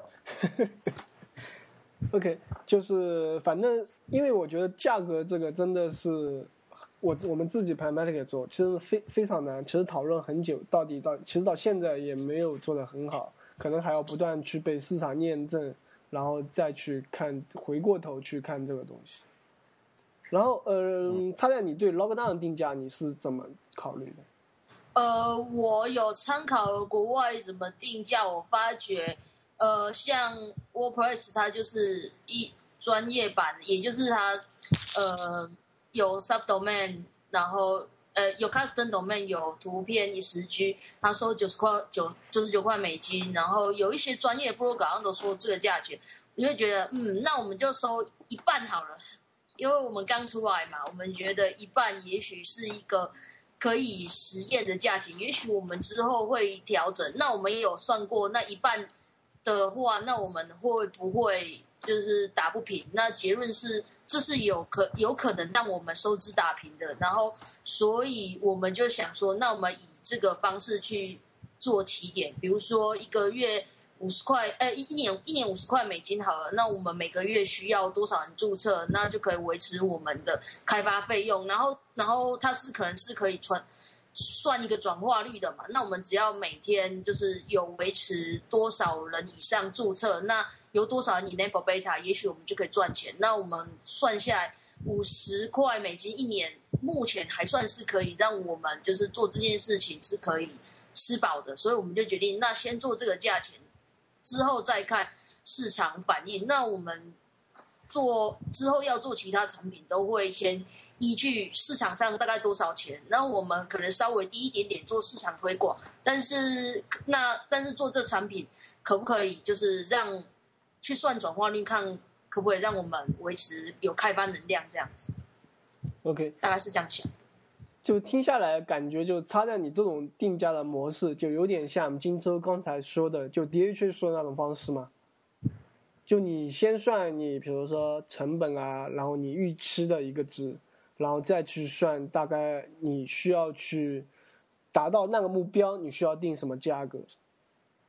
OK，就是反正因为我觉得价格这个真的是我我们自己 a t i c 做，其实非非常难，其实讨论很久，到底到其实到现在也没有做得很好，可能还要不断去被市场验证，然后再去看回过头去看这个东西。然后，嗯，差在你对 Lockdown 定价你是怎么考虑的？呃，我有参考国外怎么定价，我发觉，呃，像 WordPress 它就是一专业版，也就是它呃有 subdomain，然后呃有 custom domain，有图片一十 G，它收九十块九九十九块美金，然后有一些专业部落格好像都说这个价钱，你会觉得嗯，那我们就收一半好了，因为我们刚出来嘛，我们觉得一半也许是一个。可以实验的价钱，也许我们之后会调整。那我们也有算过，那一半的话，那我们会不会就是打不平？那结论是，这是有可有可能让我们收支打平的。然后，所以我们就想说，那我们以这个方式去做起点，比如说一个月。五十块，呃，一年一年五十块美金好了。那我们每个月需要多少人注册，那就可以维持我们的开发费用。然后，然后它是可能是可以传算一个转化率的嘛？那我们只要每天就是有维持多少人以上注册，那有多少人 enable beta，也许我们就可以赚钱。那我们算下来五十块美金一年，目前还算是可以让我们就是做这件事情是可以吃饱的，所以我们就决定那先做这个价钱。之后再看市场反应。那我们做之后要做其他产品，都会先依据市场上大概多少钱，那我们可能稍微低一点点做市场推广。但是那但是做这产品可不可以就是让去算转化率，看可不可以让我们维持有开发能量这样子？OK，大概是这样想。就听下来，感觉就插在你这种定价的模式，就有点像金州刚才说的，就 DHA 说的那种方式嘛。就你先算你，比如说成本啊，然后你预期的一个值，然后再去算大概你需要去达到那个目标，你需要定什么价格。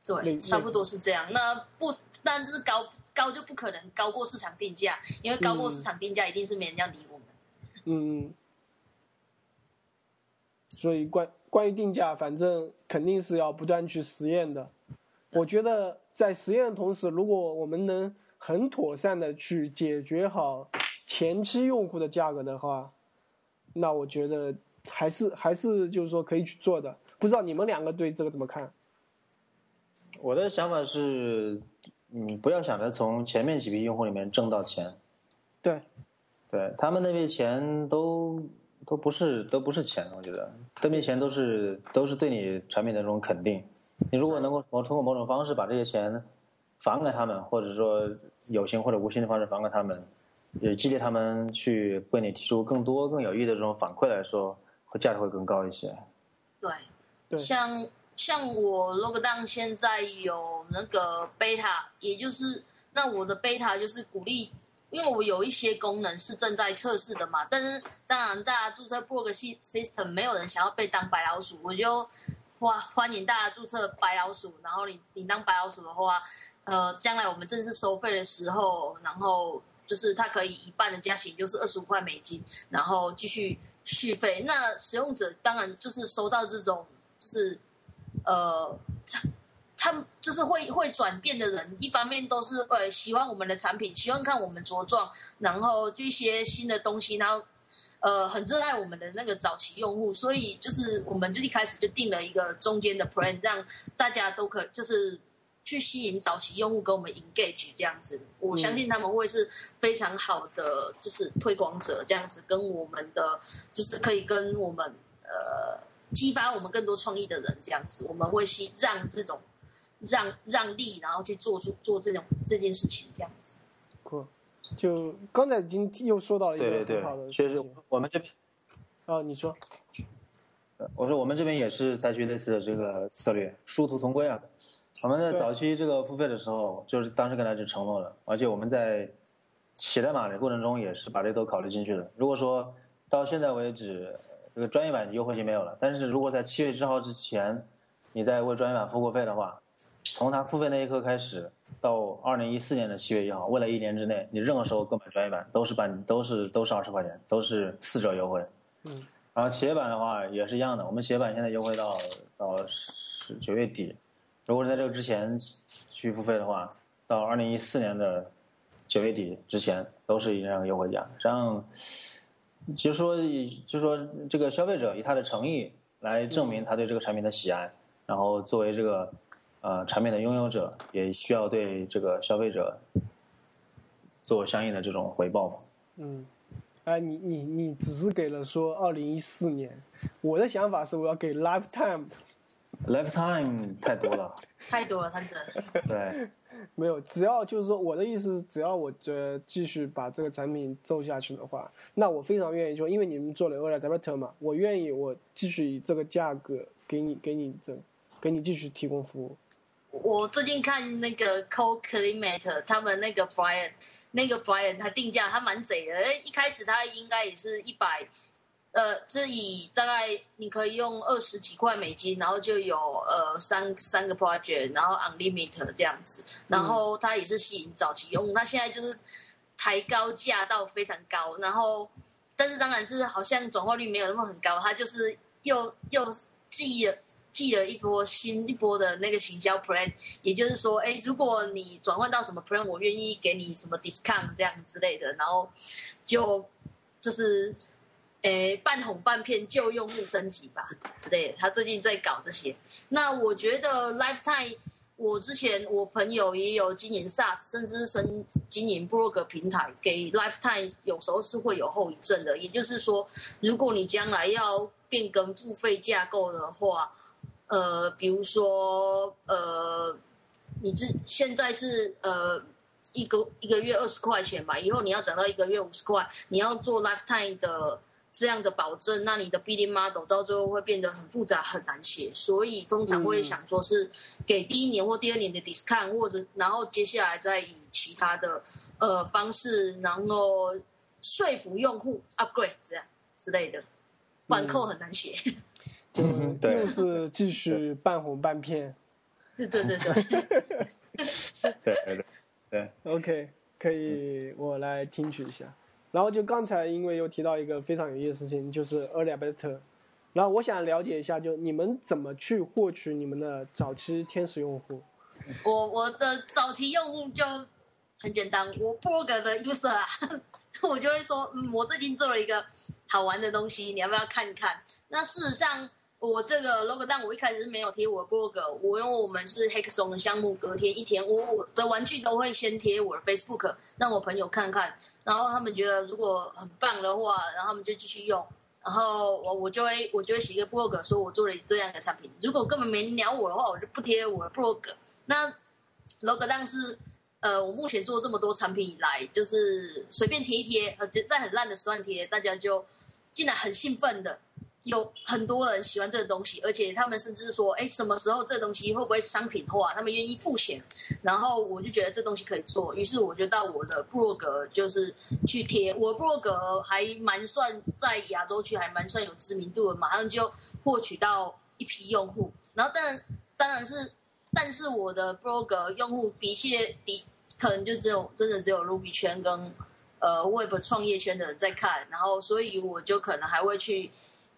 对，差不多是这样。那不，但是高高就不可能高过市场定价，因为高过市场定价一定是没人要理我们。嗯，嗯。所以关关于定价，反正肯定是要不断去实验的。我觉得在实验的同时，如果我们能很妥善的去解决好前期用户的价格的话，那我觉得还是还是就是说可以去做的。不知道你们两个对这个怎么看？我的想法是，嗯，不要想着从前面几批用户里面挣到钱，对，对他们那边钱都都不是都不是钱，我觉得这笔钱都是都是对你产品的这种肯定。你如果能够通过某种方式把这些钱返给他们，或者说有形或者无形的方式返给他们，也激励他们去为你提出更多更有益的这种反馈来说，会价值会更高一些。对，对像像我 Logdown 现在有那个 beta，也就是那我的 beta 就是鼓励，因为我有一些功能是正在测试的嘛，但是当然大家注册 blog system 没有人想要被当白老鼠，我就欢欢迎大家注册白老鼠，然后你你当白老鼠的话，呃，将来我们正式收费的时候，然后就是它可以一半的价钱就是二十五块美金，然后继续续费。那使用者当然就是收到这种就是呃，他们就是会会转变的人，一方面都是呃喜欢我们的产品，喜欢看我们茁壮，然后就一些新的东西，然后呃很热爱我们的那个早期用户，所以就是我们就一开始就定了一个中间的 plan，让大家都可就是去吸引早期用户跟我们 engage 这样子。我相信他们会是非常好的就是推广者这样子，跟我们的就是可以跟我们呃激发我们更多创意的人这样子，我们会希让这种让让利，然后去做出做这种这件事情这样子。酷。就刚才已经又说到了一对对对个很好的，确实事情我们这边，啊，你说，我说我们这边也是采取类似的这个策略，殊途同归啊。我们在早期这个付费的时候，就是当时跟大家承诺了，而且我们在写代码的过程中也是把这都考虑进去的。如果说到现在为止，这个专业版优惠期没有了，但是如果在七月一号之前，你在为专业版付过费的话，从他付费那一刻开始，到二零一四年的七月一号，未来一年之内，你任何时候购买专业版都是半都是都是二十块钱，都是四折优惠。嗯。然后企业版的话也是一样的，我们企业版现在优惠到到十九月底，如果是在这个之前去付费的话，到二零一四年的九月底之前都是一样优惠价。这样，就是说，就是说，这个消费者以他的诚意来证明他对这个产品的喜爱，然后作为这个呃产品的拥有者，也需要对这个消费者做相应的这种回报嘛。嗯，哎，你你你只是给了说二零一四年，我的想法是我要给 lifetime，Lifetime 太多了，太多了，他真的。对。没有，只要就是说我的意思，只要我这继续把这个产品做下去的话，那我非常愿意说，因为你们做了 early adapter 嘛，我愿意我继续以这个价格给你给你这给你继续提供服务。我最近看那个 Co Climate 他们那个 Brian，那个 Brian 他定价他蛮贼的，诶一开始他应该也是一百，呃，就以大概你可以用二十几块美金，然后就有呃三三个 project，然后 unlimited 这样子，然后他也是吸引早期用户，他现在就是抬高价到非常高，然后但是当然是好像转化率没有那么很高，他就是又又记了。寄了一波新一波的那个行销 plan，也就是说，哎，如果你转换到什么 plan，我愿意给你什么 discount 这样之类的，然后就就是，哎，半哄半骗旧用户升级吧之类的。他最近在搞这些。那我觉得 lifetime，我之前我朋友也有经营 SaaS，甚至是经营 blog 平台，给 lifetime 有时候是会有后遗症的。也就是说，如果你将来要变更付费架构的话，呃，比如说，呃，你这现在是呃一个一个月二十块钱嘛，以后你要涨到一个月五十块，你要做 lifetime 的这样的保证，那你的 billing model 到最后会变得很复杂很难写，所以通常会想说是给第一年或第二年的 discount，或者然后接下来再以其他的呃方式，然后说服用户 upgrade 这样之类的，不然扣很难写。嗯对又是继 续半哄半骗。对对对对。对对对 对，OK，可以，我来听取一下。然后就刚才因为又提到一个非常有意思的事情，就是 early adapter。然后我想了解一下，就你们怎么去获取你们的早期天使用户？我我的早期用户就很简单，我 blog 的 user 啊，我就会说，嗯，我最近做了一个好玩的东西，你要不要看看？那事实上，我这个 logo 但我一开始是没有贴我的 blog，我因为我们是 Hackathon 的项目，隔天一天，我我的玩具都会先贴我的 Facebook，让我朋友看看，然后他们觉得如果很棒的话，然后他们就继续用。然后我我就会我就会写一个 blog 说我做了这样的产品，如果根本没鸟我的话，我就不贴我的 blog。那 logo 但是呃，我目前做这么多产品以来，就是随便贴一贴，呃，在很烂的时段贴，大家就进来很兴奋的。有很多人喜欢这个东西，而且他们甚至说：“哎，什么时候这个东西会不会商品化？他们愿意付钱。”然后我就觉得这东西可以做，于是我就到我的部落格就是去贴。我部落格还蛮算在亚洲区还蛮算有知名度的，马上就获取到一批用户。然后当然当然是，但是我的部落格用户比些的可能就只有真的只有 Ruby 圈跟呃 Web 创业圈的人在看，然后所以我就可能还会去。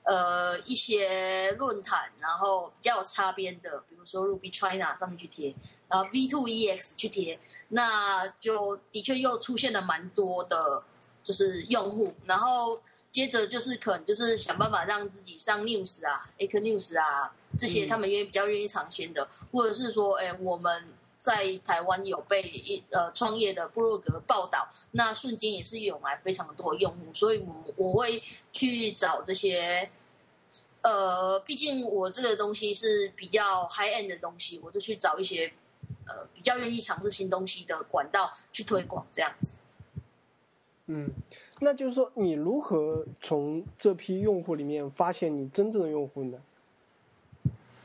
呃，一些论坛，然后比较有擦边的，比如说 Ruby China 上面去贴，然后 V Two EX 去贴，那就的确又出现了蛮多的，就是用户。然后接着就是可能就是想办法让自己上 News 啊，A K News 啊这些，他们愿意比较愿意尝鲜的，或者是说，哎，我们。在台湾有被一呃创业的部落格报道，那瞬间也是涌来非常多用户，所以我我会去找这些，呃，毕竟我这个东西是比较 high end 的东西，我就去找一些呃比较愿意尝试新东西的管道去推广这样子。嗯，那就是说，你如何从这批用户里面发现你真正的用户呢？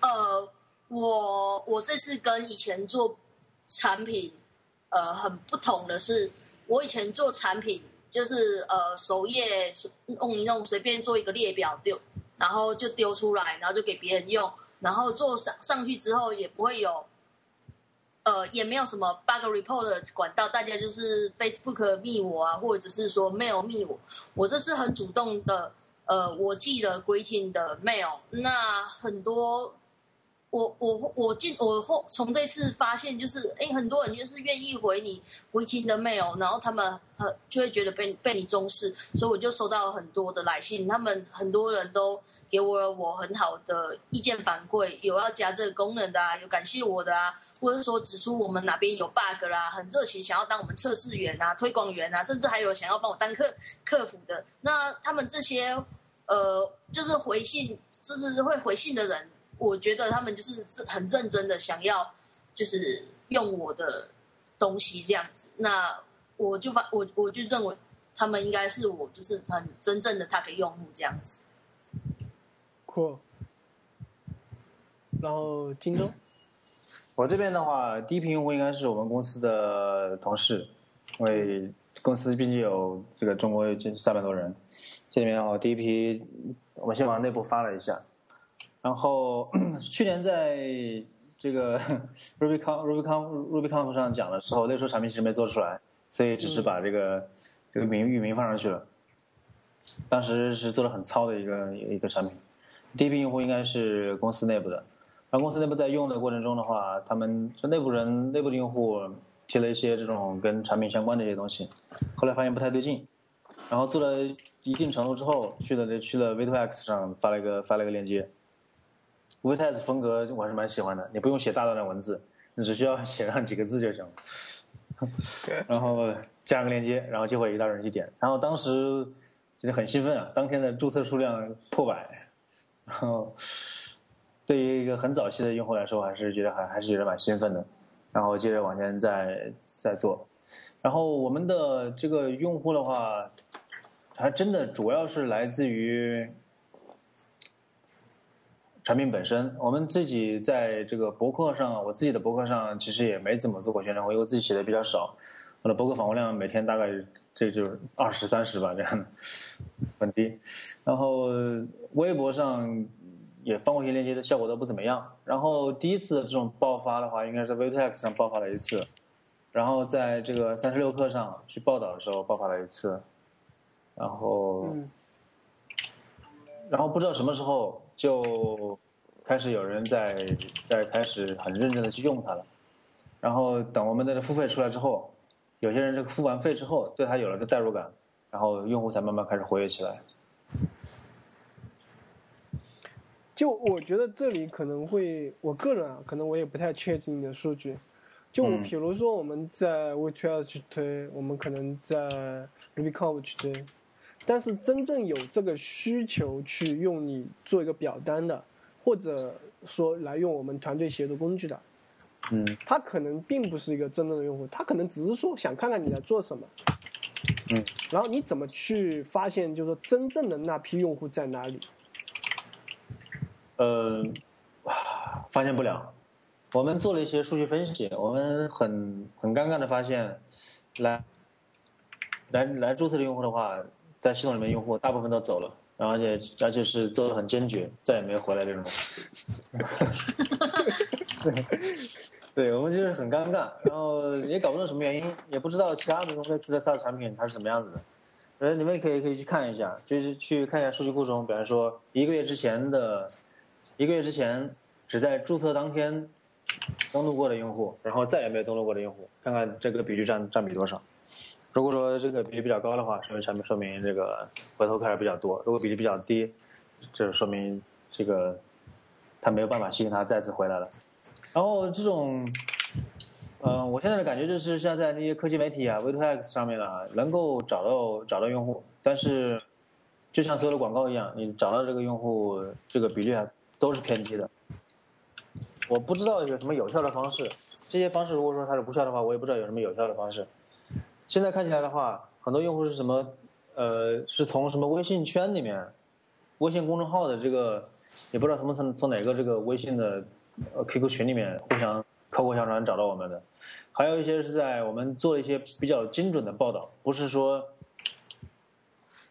呃，我我这次跟以前做。产品，呃，很不同的是，我以前做产品就是呃，首页弄一弄，随便做一个列表丢，然后就丢出来，然后就给别人用，然后做上上去之后也不会有，呃，也没有什么 bug report 的管道，大家就是 Facebook 密我啊，或者是说 mail 密我，我这是很主动的，呃，我寄了 greeting 的 mail，那很多。我我我进我后从这次发现就是哎很多人就是愿意回你回听的 mail，然后他们很就会觉得被被你重视，所以我就收到了很多的来信，他们很多人都给我了我很好的意见反馈，有要加这个功能的啊，有感谢我的啊，或者说指出我们哪边有 bug 啦，很热情想要当我们测试员啊、推广员啊，甚至还有想要帮我当客客服的。那他们这些呃就是回信就是会回信的人。我觉得他们就是很认真的想要，就是用我的东西这样子。那我就发我我就认为他们应该是我就是很真正的他的用户这样子。酷。然后京东，我这边的话，第一批用户应该是我们公司的同事，因为公司毕竟有这个中国有近三百多人，这里面哦第一批我先往内部发了一下。然后去年在这个 RubyCon RubyCon RubyCon 上讲的时候，那时候产品其实没做出来，所以只是把这个这个名域名放上去了。当时是做的很糙的一个一个产品。第一批用户应该是公司内部的，然后公司内部在用的过程中的话，他们就内部人内部的用户提了一些这种跟产品相关的一些东西，后来发现不太对劲，然后做了一定程度之后，去了去了 V2X 上发了一个发了一个链接。V t e s 风格我还是蛮喜欢的，你不用写大段的文字，你只需要 写上几个字就行了。然后加个链接，然后就会一大人去点。然后当时觉得很兴奋啊，当天的注册数量破百。然后对于一个很早期的用户来说，还是觉得还还是觉得蛮兴奋的。然后接着往前再再做。然后我们的这个用户的话，还真的主要是来自于。产品本身，我们自己在这个博客上，我自己的博客上其实也没怎么做过宣传，因为我自己写的比较少，我的博客访问量每天大概这就是二十三十吧，这样的很低。然后微博上也放过一些链接，的效果都不怎么样。然后第一次这种爆发的话，应该是在 VTEX 上爆发了一次，然后在这个三十六课上去报道的时候爆发了一次，然后，然后不知道什么时候。就开始有人在在开始很认真的去用它了，然后等我们的付费出来之后，有些人这个付完费之后，对它有了个代入感，然后用户才慢慢开始活跃起来。就我觉得这里可能会，我个人啊，可能我也不太确定你的数据。就我比如说我们在 w t w 去推，我们可能在 RubyConf 去推。但是真正有这个需求去用你做一个表单的，或者说来用我们团队协作工具的，嗯他可能并不是一个真正的用户，他可能只是说想看看你在做什么。嗯，然后你怎么去发现，就是说真正的那批用户在哪里？呃，发现不了。我们做了一些数据分析，我们很很尴尬的发现，来来来注册的用户的话，在系统里面用户大部分都走了，然后而且而且是走的很坚决，再也没有回来这种。对，我们就是很尴尬，然后也搞不懂什么原因，也不知道其他的这种类似的 SaaS 产品它是什么样子的。呃，你们可以可以去看一下，就是去看一下数据库中，比方说一个月之前的，一个月之前只在注册当天登录过的用户，然后再也没有登录过的用户，看看这个比率占占比多少。如果说这个比例比较高的话，说明产品说明这个回头客还比较多；如果比例比较低，就是说明这个他没有办法吸引他再次回来了。然后这种，嗯、我现在的感觉就是像在那些科技媒体啊、V2X 上面啊，能够找到找到用户，但是就像所有的广告一样，你找到这个用户，这个比例还都是偏低的。我不知道有什么有效的方式，这些方式如果说它是无效的话，我也不知道有什么有效的方式。现在看起来的话，很多用户是什么？呃，是从什么微信圈里面、微信公众号的这个，也不知道他们从从哪个这个微信的呃 QQ 群里面互相口口相传找到我们的，还有一些是在我们做一些比较精准的报道，不是说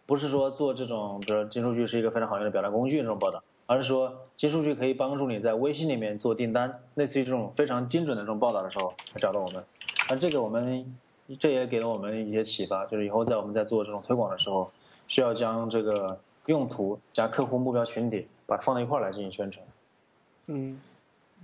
不是说做这种，比如金数据是一个非常好用的表达工具这种报道，而是说金数据可以帮助你在微信里面做订单，类似于这种非常精准的这种报道的时候来找到我们。而这个我们这也给了我们一些启发，就是以后在我们在做这种推广的时候，需要将这个用途加客户目标群体把它放在一块儿来进行宣传。嗯，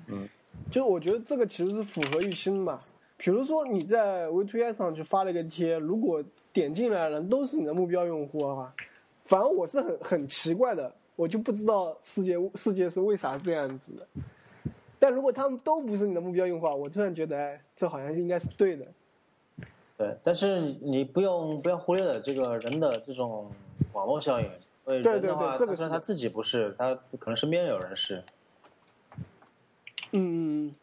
嗯，就我觉得这个其实是符合预期的嘛。比如说你在 V2I 上去发了一个贴，如果点进来的人都是你的目标用户的话，反而我是很很奇怪的，我就不知道世界世界是为啥这样子的。但如果他们都不是你的目标用户啊，我突然觉得，哎，这好像应该是对的。对，但是你不用不要忽略了这个人的这种网络效应。对对人的话，对这个是他自己不是，他可能身边有人是。嗯，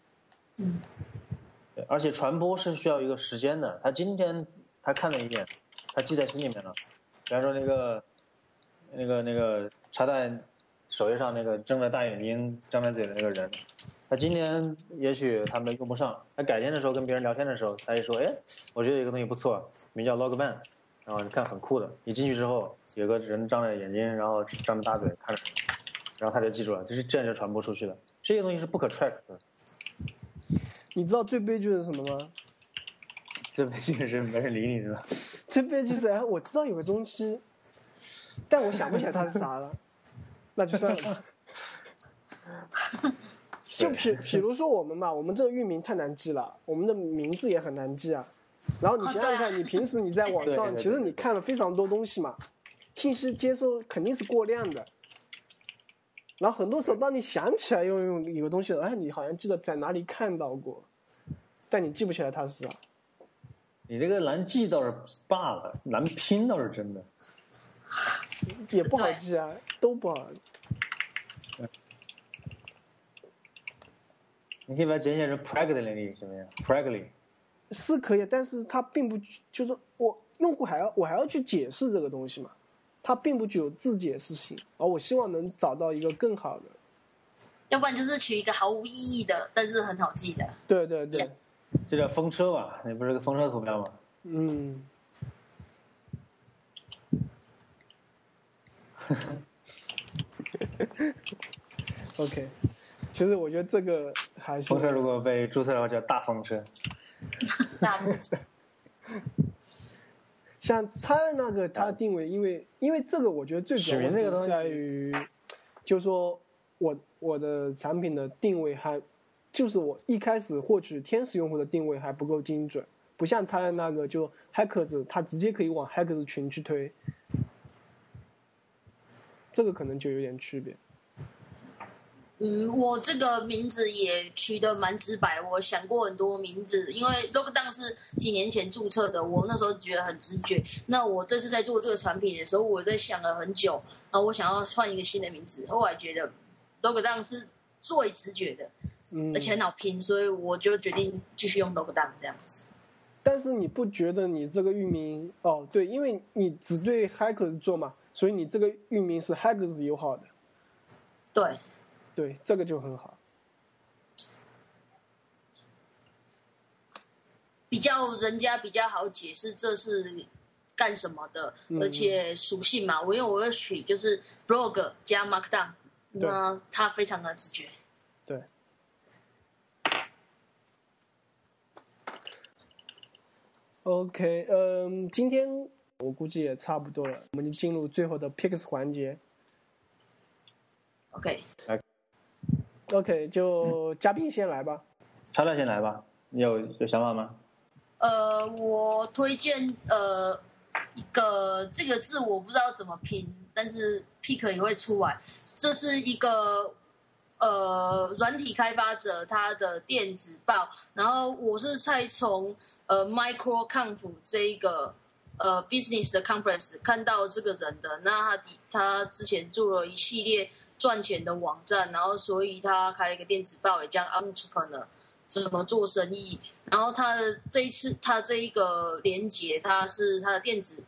对，而且传播是需要一个时间的。他今天他看了一眼，他记在心里面了。比方说那个那个那个插在首页上那个睁着大眼睛、张着嘴的那个人，他今天也许他们用不上，他改天的时候跟别人聊天的时候，他就说，哎，我觉得有个东西不错，名叫 Logman，然后你看很酷的。你进去之后，有个人张着眼睛，然后张着大嘴看着你，然后他就记住了，就是这样就传播出去的。这些东西是不可 track 的。你知道最悲剧的是什么吗？最悲剧的是没人理你是吧？最悲剧是，哎，我知道有个东西，但我想不起来它是啥了，那就算了吧。就比比如说我们吧，我们这个域名太难记了，我们的名字也很难记啊。然后你想想看，你平时你在网上，其实你看了非常多东西嘛，信息接收肯定是过量的。然后很多时候，当你想起来用用一个东西了，哎，你好像记得在哪里看到过，但你记不起来它是啥。你这个难记倒是罢了，难拼倒是真的。也不好记啊，都不好。你可以把它简写成 Pragly 行不行？Pragly，是可以，但是它并不就是我用户还要我还要去解释这个东西嘛，它并不具有自解释性，而我希望能找到一个更好的。要不然就是取一个毫无意义的，但是很好记的。对对对，这叫风车吧？那不是个风车图标吗？嗯。OK，其实我觉得这个还是风车如果被注册的话叫大风车。大风车，像餐那个它定位，因为因为这个我觉得最主要在于，就是说我我的产品的定位还，就是我一开始获取天使用户的定位还不够精准，不像餐那个就 hackers 它直接可以往 hackers 群去推，这个可能就有点区别。嗯，我这个名字也取得蛮直白，我想过很多名字，因为 Lockdown 是几年前注册的，我那时候觉得很直觉。那我这次在做这个产品的时候，我在想了很久，然后我想要换一个新的名字，后来觉得 Lockdown 是最直觉的，嗯而且很好拼，所以我就决定继续用 Logodan 这样子。但是你不觉得你这个域名哦，对，因为你只对 Hackers 做嘛，所以你这个域名是 Hackers 友好的，对，对，这个就很好。比较人家比较好解释这是干什么的，嗯而且属性嘛，我因为我要取就是 blog 加 Markdown，对那它非常的直觉。对。OK，嗯，今天我估计也差不多了，我们就进入最后的 Picks 环节。OK，OK，就嘉宾先来吧。超超先来吧，你有有想法吗？呃，我推荐呃一个这个字我不知道怎么拼，但是 pick 也会出来。这是一个呃软体开发者他的电子报，然后我是在从呃 MicroConf 这一个呃 business 的 conference 看到这个人的。那他底他之前做了一系列赚钱的网站，然后所以他开了一个电子报，也叫 Entrepreneur。怎么做生意，然后他的这一次他这一个连接，他是他的电子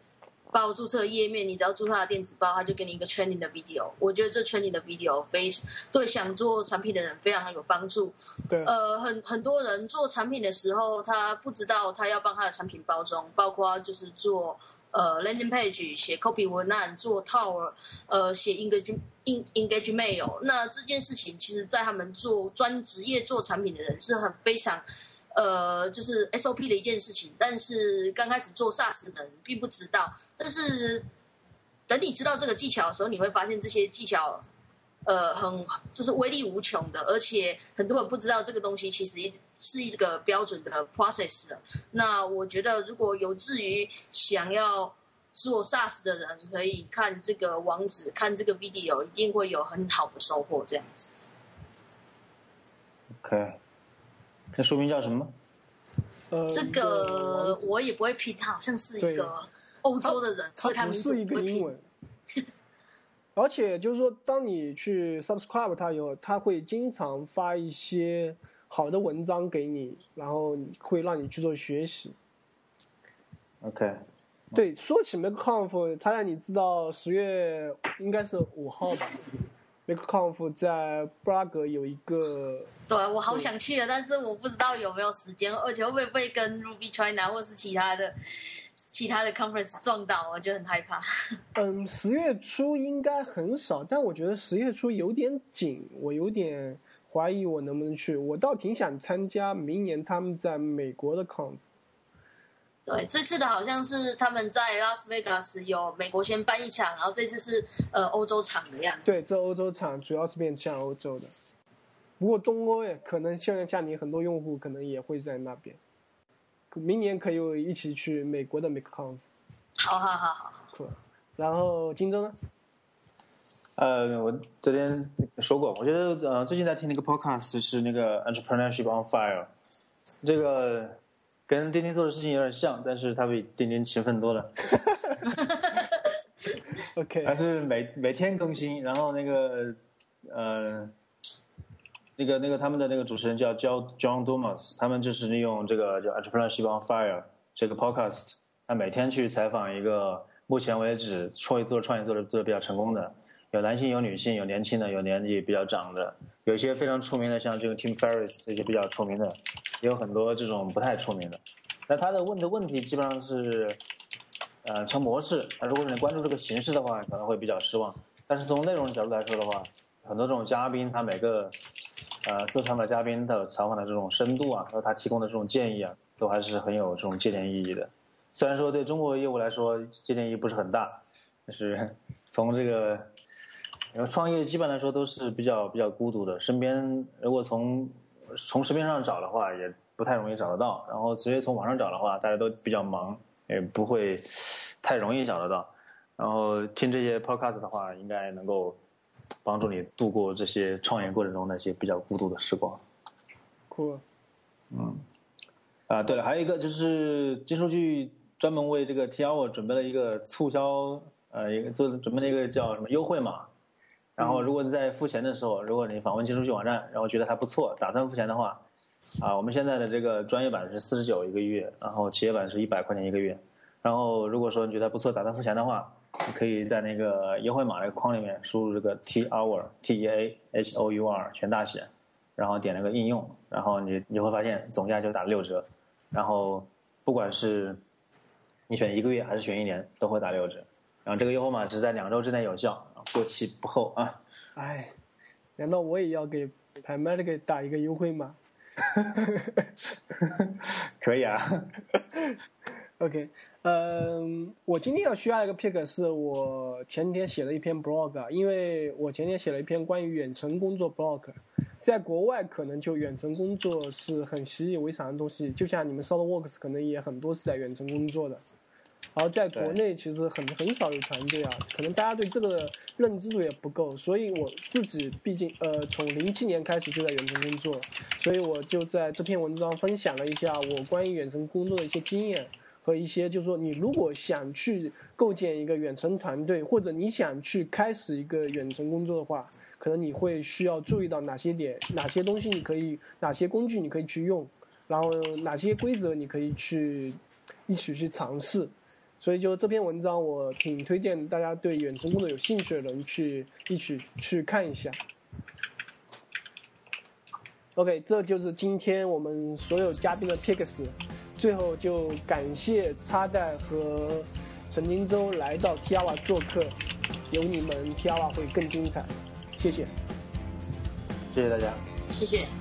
报注册页面，你只要注册他的电子报，他就给你一个 training 的 video。我觉得这 training 的 video 非对想做产品的人非常有帮助。对，呃，很很多人做产品的时候，他不知道他要帮他的产品包装，包括就是做呃 landing page、写 copy 文案、做 tower、呃写 engage in engage mail。那这件事情，其实在他们做专职业做产品的人是很非常。呃，就是 SOP 的一件事情，但是刚开始做 SaaS 的人并不知道。但是等你知道这个技巧的时候，你会发现这些技巧呃，很就是威力无穷的，而且很多人不知道这个东西其实一是一个标准的 process 的。那我觉得，如果有志于想要做 SaaS 的人，可以看这个网址，看这个 video，一定会有很好的收获。这样子，OK，这书名叫什么？呃，这个我也不会拼，他好像是一个欧洲的人，所以他名字是一不会拼。而且就是说，当你去 subscribe 它以后，它会经常发一些好的文章给你，然后会让你去做学习。OK，对，说起 MakeConf，他让你知道十月应该是五号吧？MakeConf 在布拉格有一个，对我好想去啊，但是我不知道有没有时间，而且会不会跟 Ruby China 或是其他的其他的 conference 撞到，我就很害怕。嗯，十月初应该很少，但我觉得十月初有点紧，我有点怀疑我能不能去。我倒挺想参加明年他们在美国的 conference。对，这次的好像是他们在拉斯维加斯有美国先办一场，然后这次是呃欧洲场的样子。对，这欧洲场主要是面向欧洲的，不过东欧也可能像像你很多用户可能也会在那边。明年可以一起去美国的 MakeConf。好好好好，酷然后荆州呢？呃，我昨天说过，我觉得呃，最近在听那个 podcast 是那个 Entrepreneurship on Fire，这个跟钉钉做的事情有点像，但是它比钉钉勤奋多了。OK，还是每每天更新，然后那个呃，那个那个他们的那个主持人叫叫 John Dumas，他们就是利用这个叫 Entrepreneurship on Fire 这个 podcast，他每天去采访一个目前为止创业做创业做的做的比较成功的，有男性有女性，有年轻的，有年纪比较长的，有一些非常出名的，像这个 Tim Ferriss 这些比较出名的，也有很多这种不太出名的。那他的问的问题基本上是。呃，成模式。那如果你关注这个形式的话，可能会比较失望。但是从内容角度来说的话，很多这种嘉宾，他每个呃自场的嘉宾的采访的这种深度啊，和他提供的这种建议啊，都还是很有这种借鉴意义的。虽然说对中国业务来说借鉴意义不是很大，但是 从这个因为创业基本来说都是比较比较孤独的，身边如果从从市面上找的话，也不太容易找得到。然后直接从网上找的话，大家都比较忙。也不会太容易找得到，然后听这些 podcast 的话，应该能够帮助你度过这些创业过程中那些比较孤独的时光。酷，嗯，啊，对了，还有一个就是金数据专门为这个 T Hour 准备了一个促销，呃，一个做准备了一个叫什么优惠码，然后如果你在付钱的时候，如果你访问金数据网站，然后觉得还不错，打算付钱的话，啊，我们现在的这个专业版是四十九一个月，然后企业版是一百块钱一个月。然后如果说你觉得不错，打算付钱的话，你可以在那个优惠码那个框里面输入这个 T hour T E A H O U R 全大写，然后点那个应用，然后你你会发现总价就打六折，然后不管是你选一个月还是选一年，都会打六折。然后这个优惠码只在两周之内有效，过期不候啊。哎，难道我也要给拍卖的给打一个优惠码？可以啊。OK，嗯，我今天要需要一个 pick 是我前天写了一篇 blog，啊因为我前天写了一篇关于远程工作 blog，在国外可能就远程工作是很习以为常的东西，就像你们 SolidWorks 可能也很多是在远程工作的，而在国内其实很很少有团队啊，可能大家对这个认知度也不够，所以我自己毕竟呃从零七年开始就在远程工作，所以我就在这篇文章分享了一下我关于远程工作的一些经验。和一些就是说，你如果想去构建一个远程团队，或者你想去开始一个远程工作的话，可能你会需要注意到哪些点，哪些东西你可以，哪些工具你可以去用，然后哪些规则你可以去一起去尝试。所以就这篇文章，我挺推荐大家对远程工作有兴趣的人去一起去看一下。OK，这就是今天我们所有嘉宾的 picks。最后就感谢插袋和陈金洲来到 Tiawa 做客，有你们 Tiawa 会更精彩，谢谢，谢谢大家，谢谢。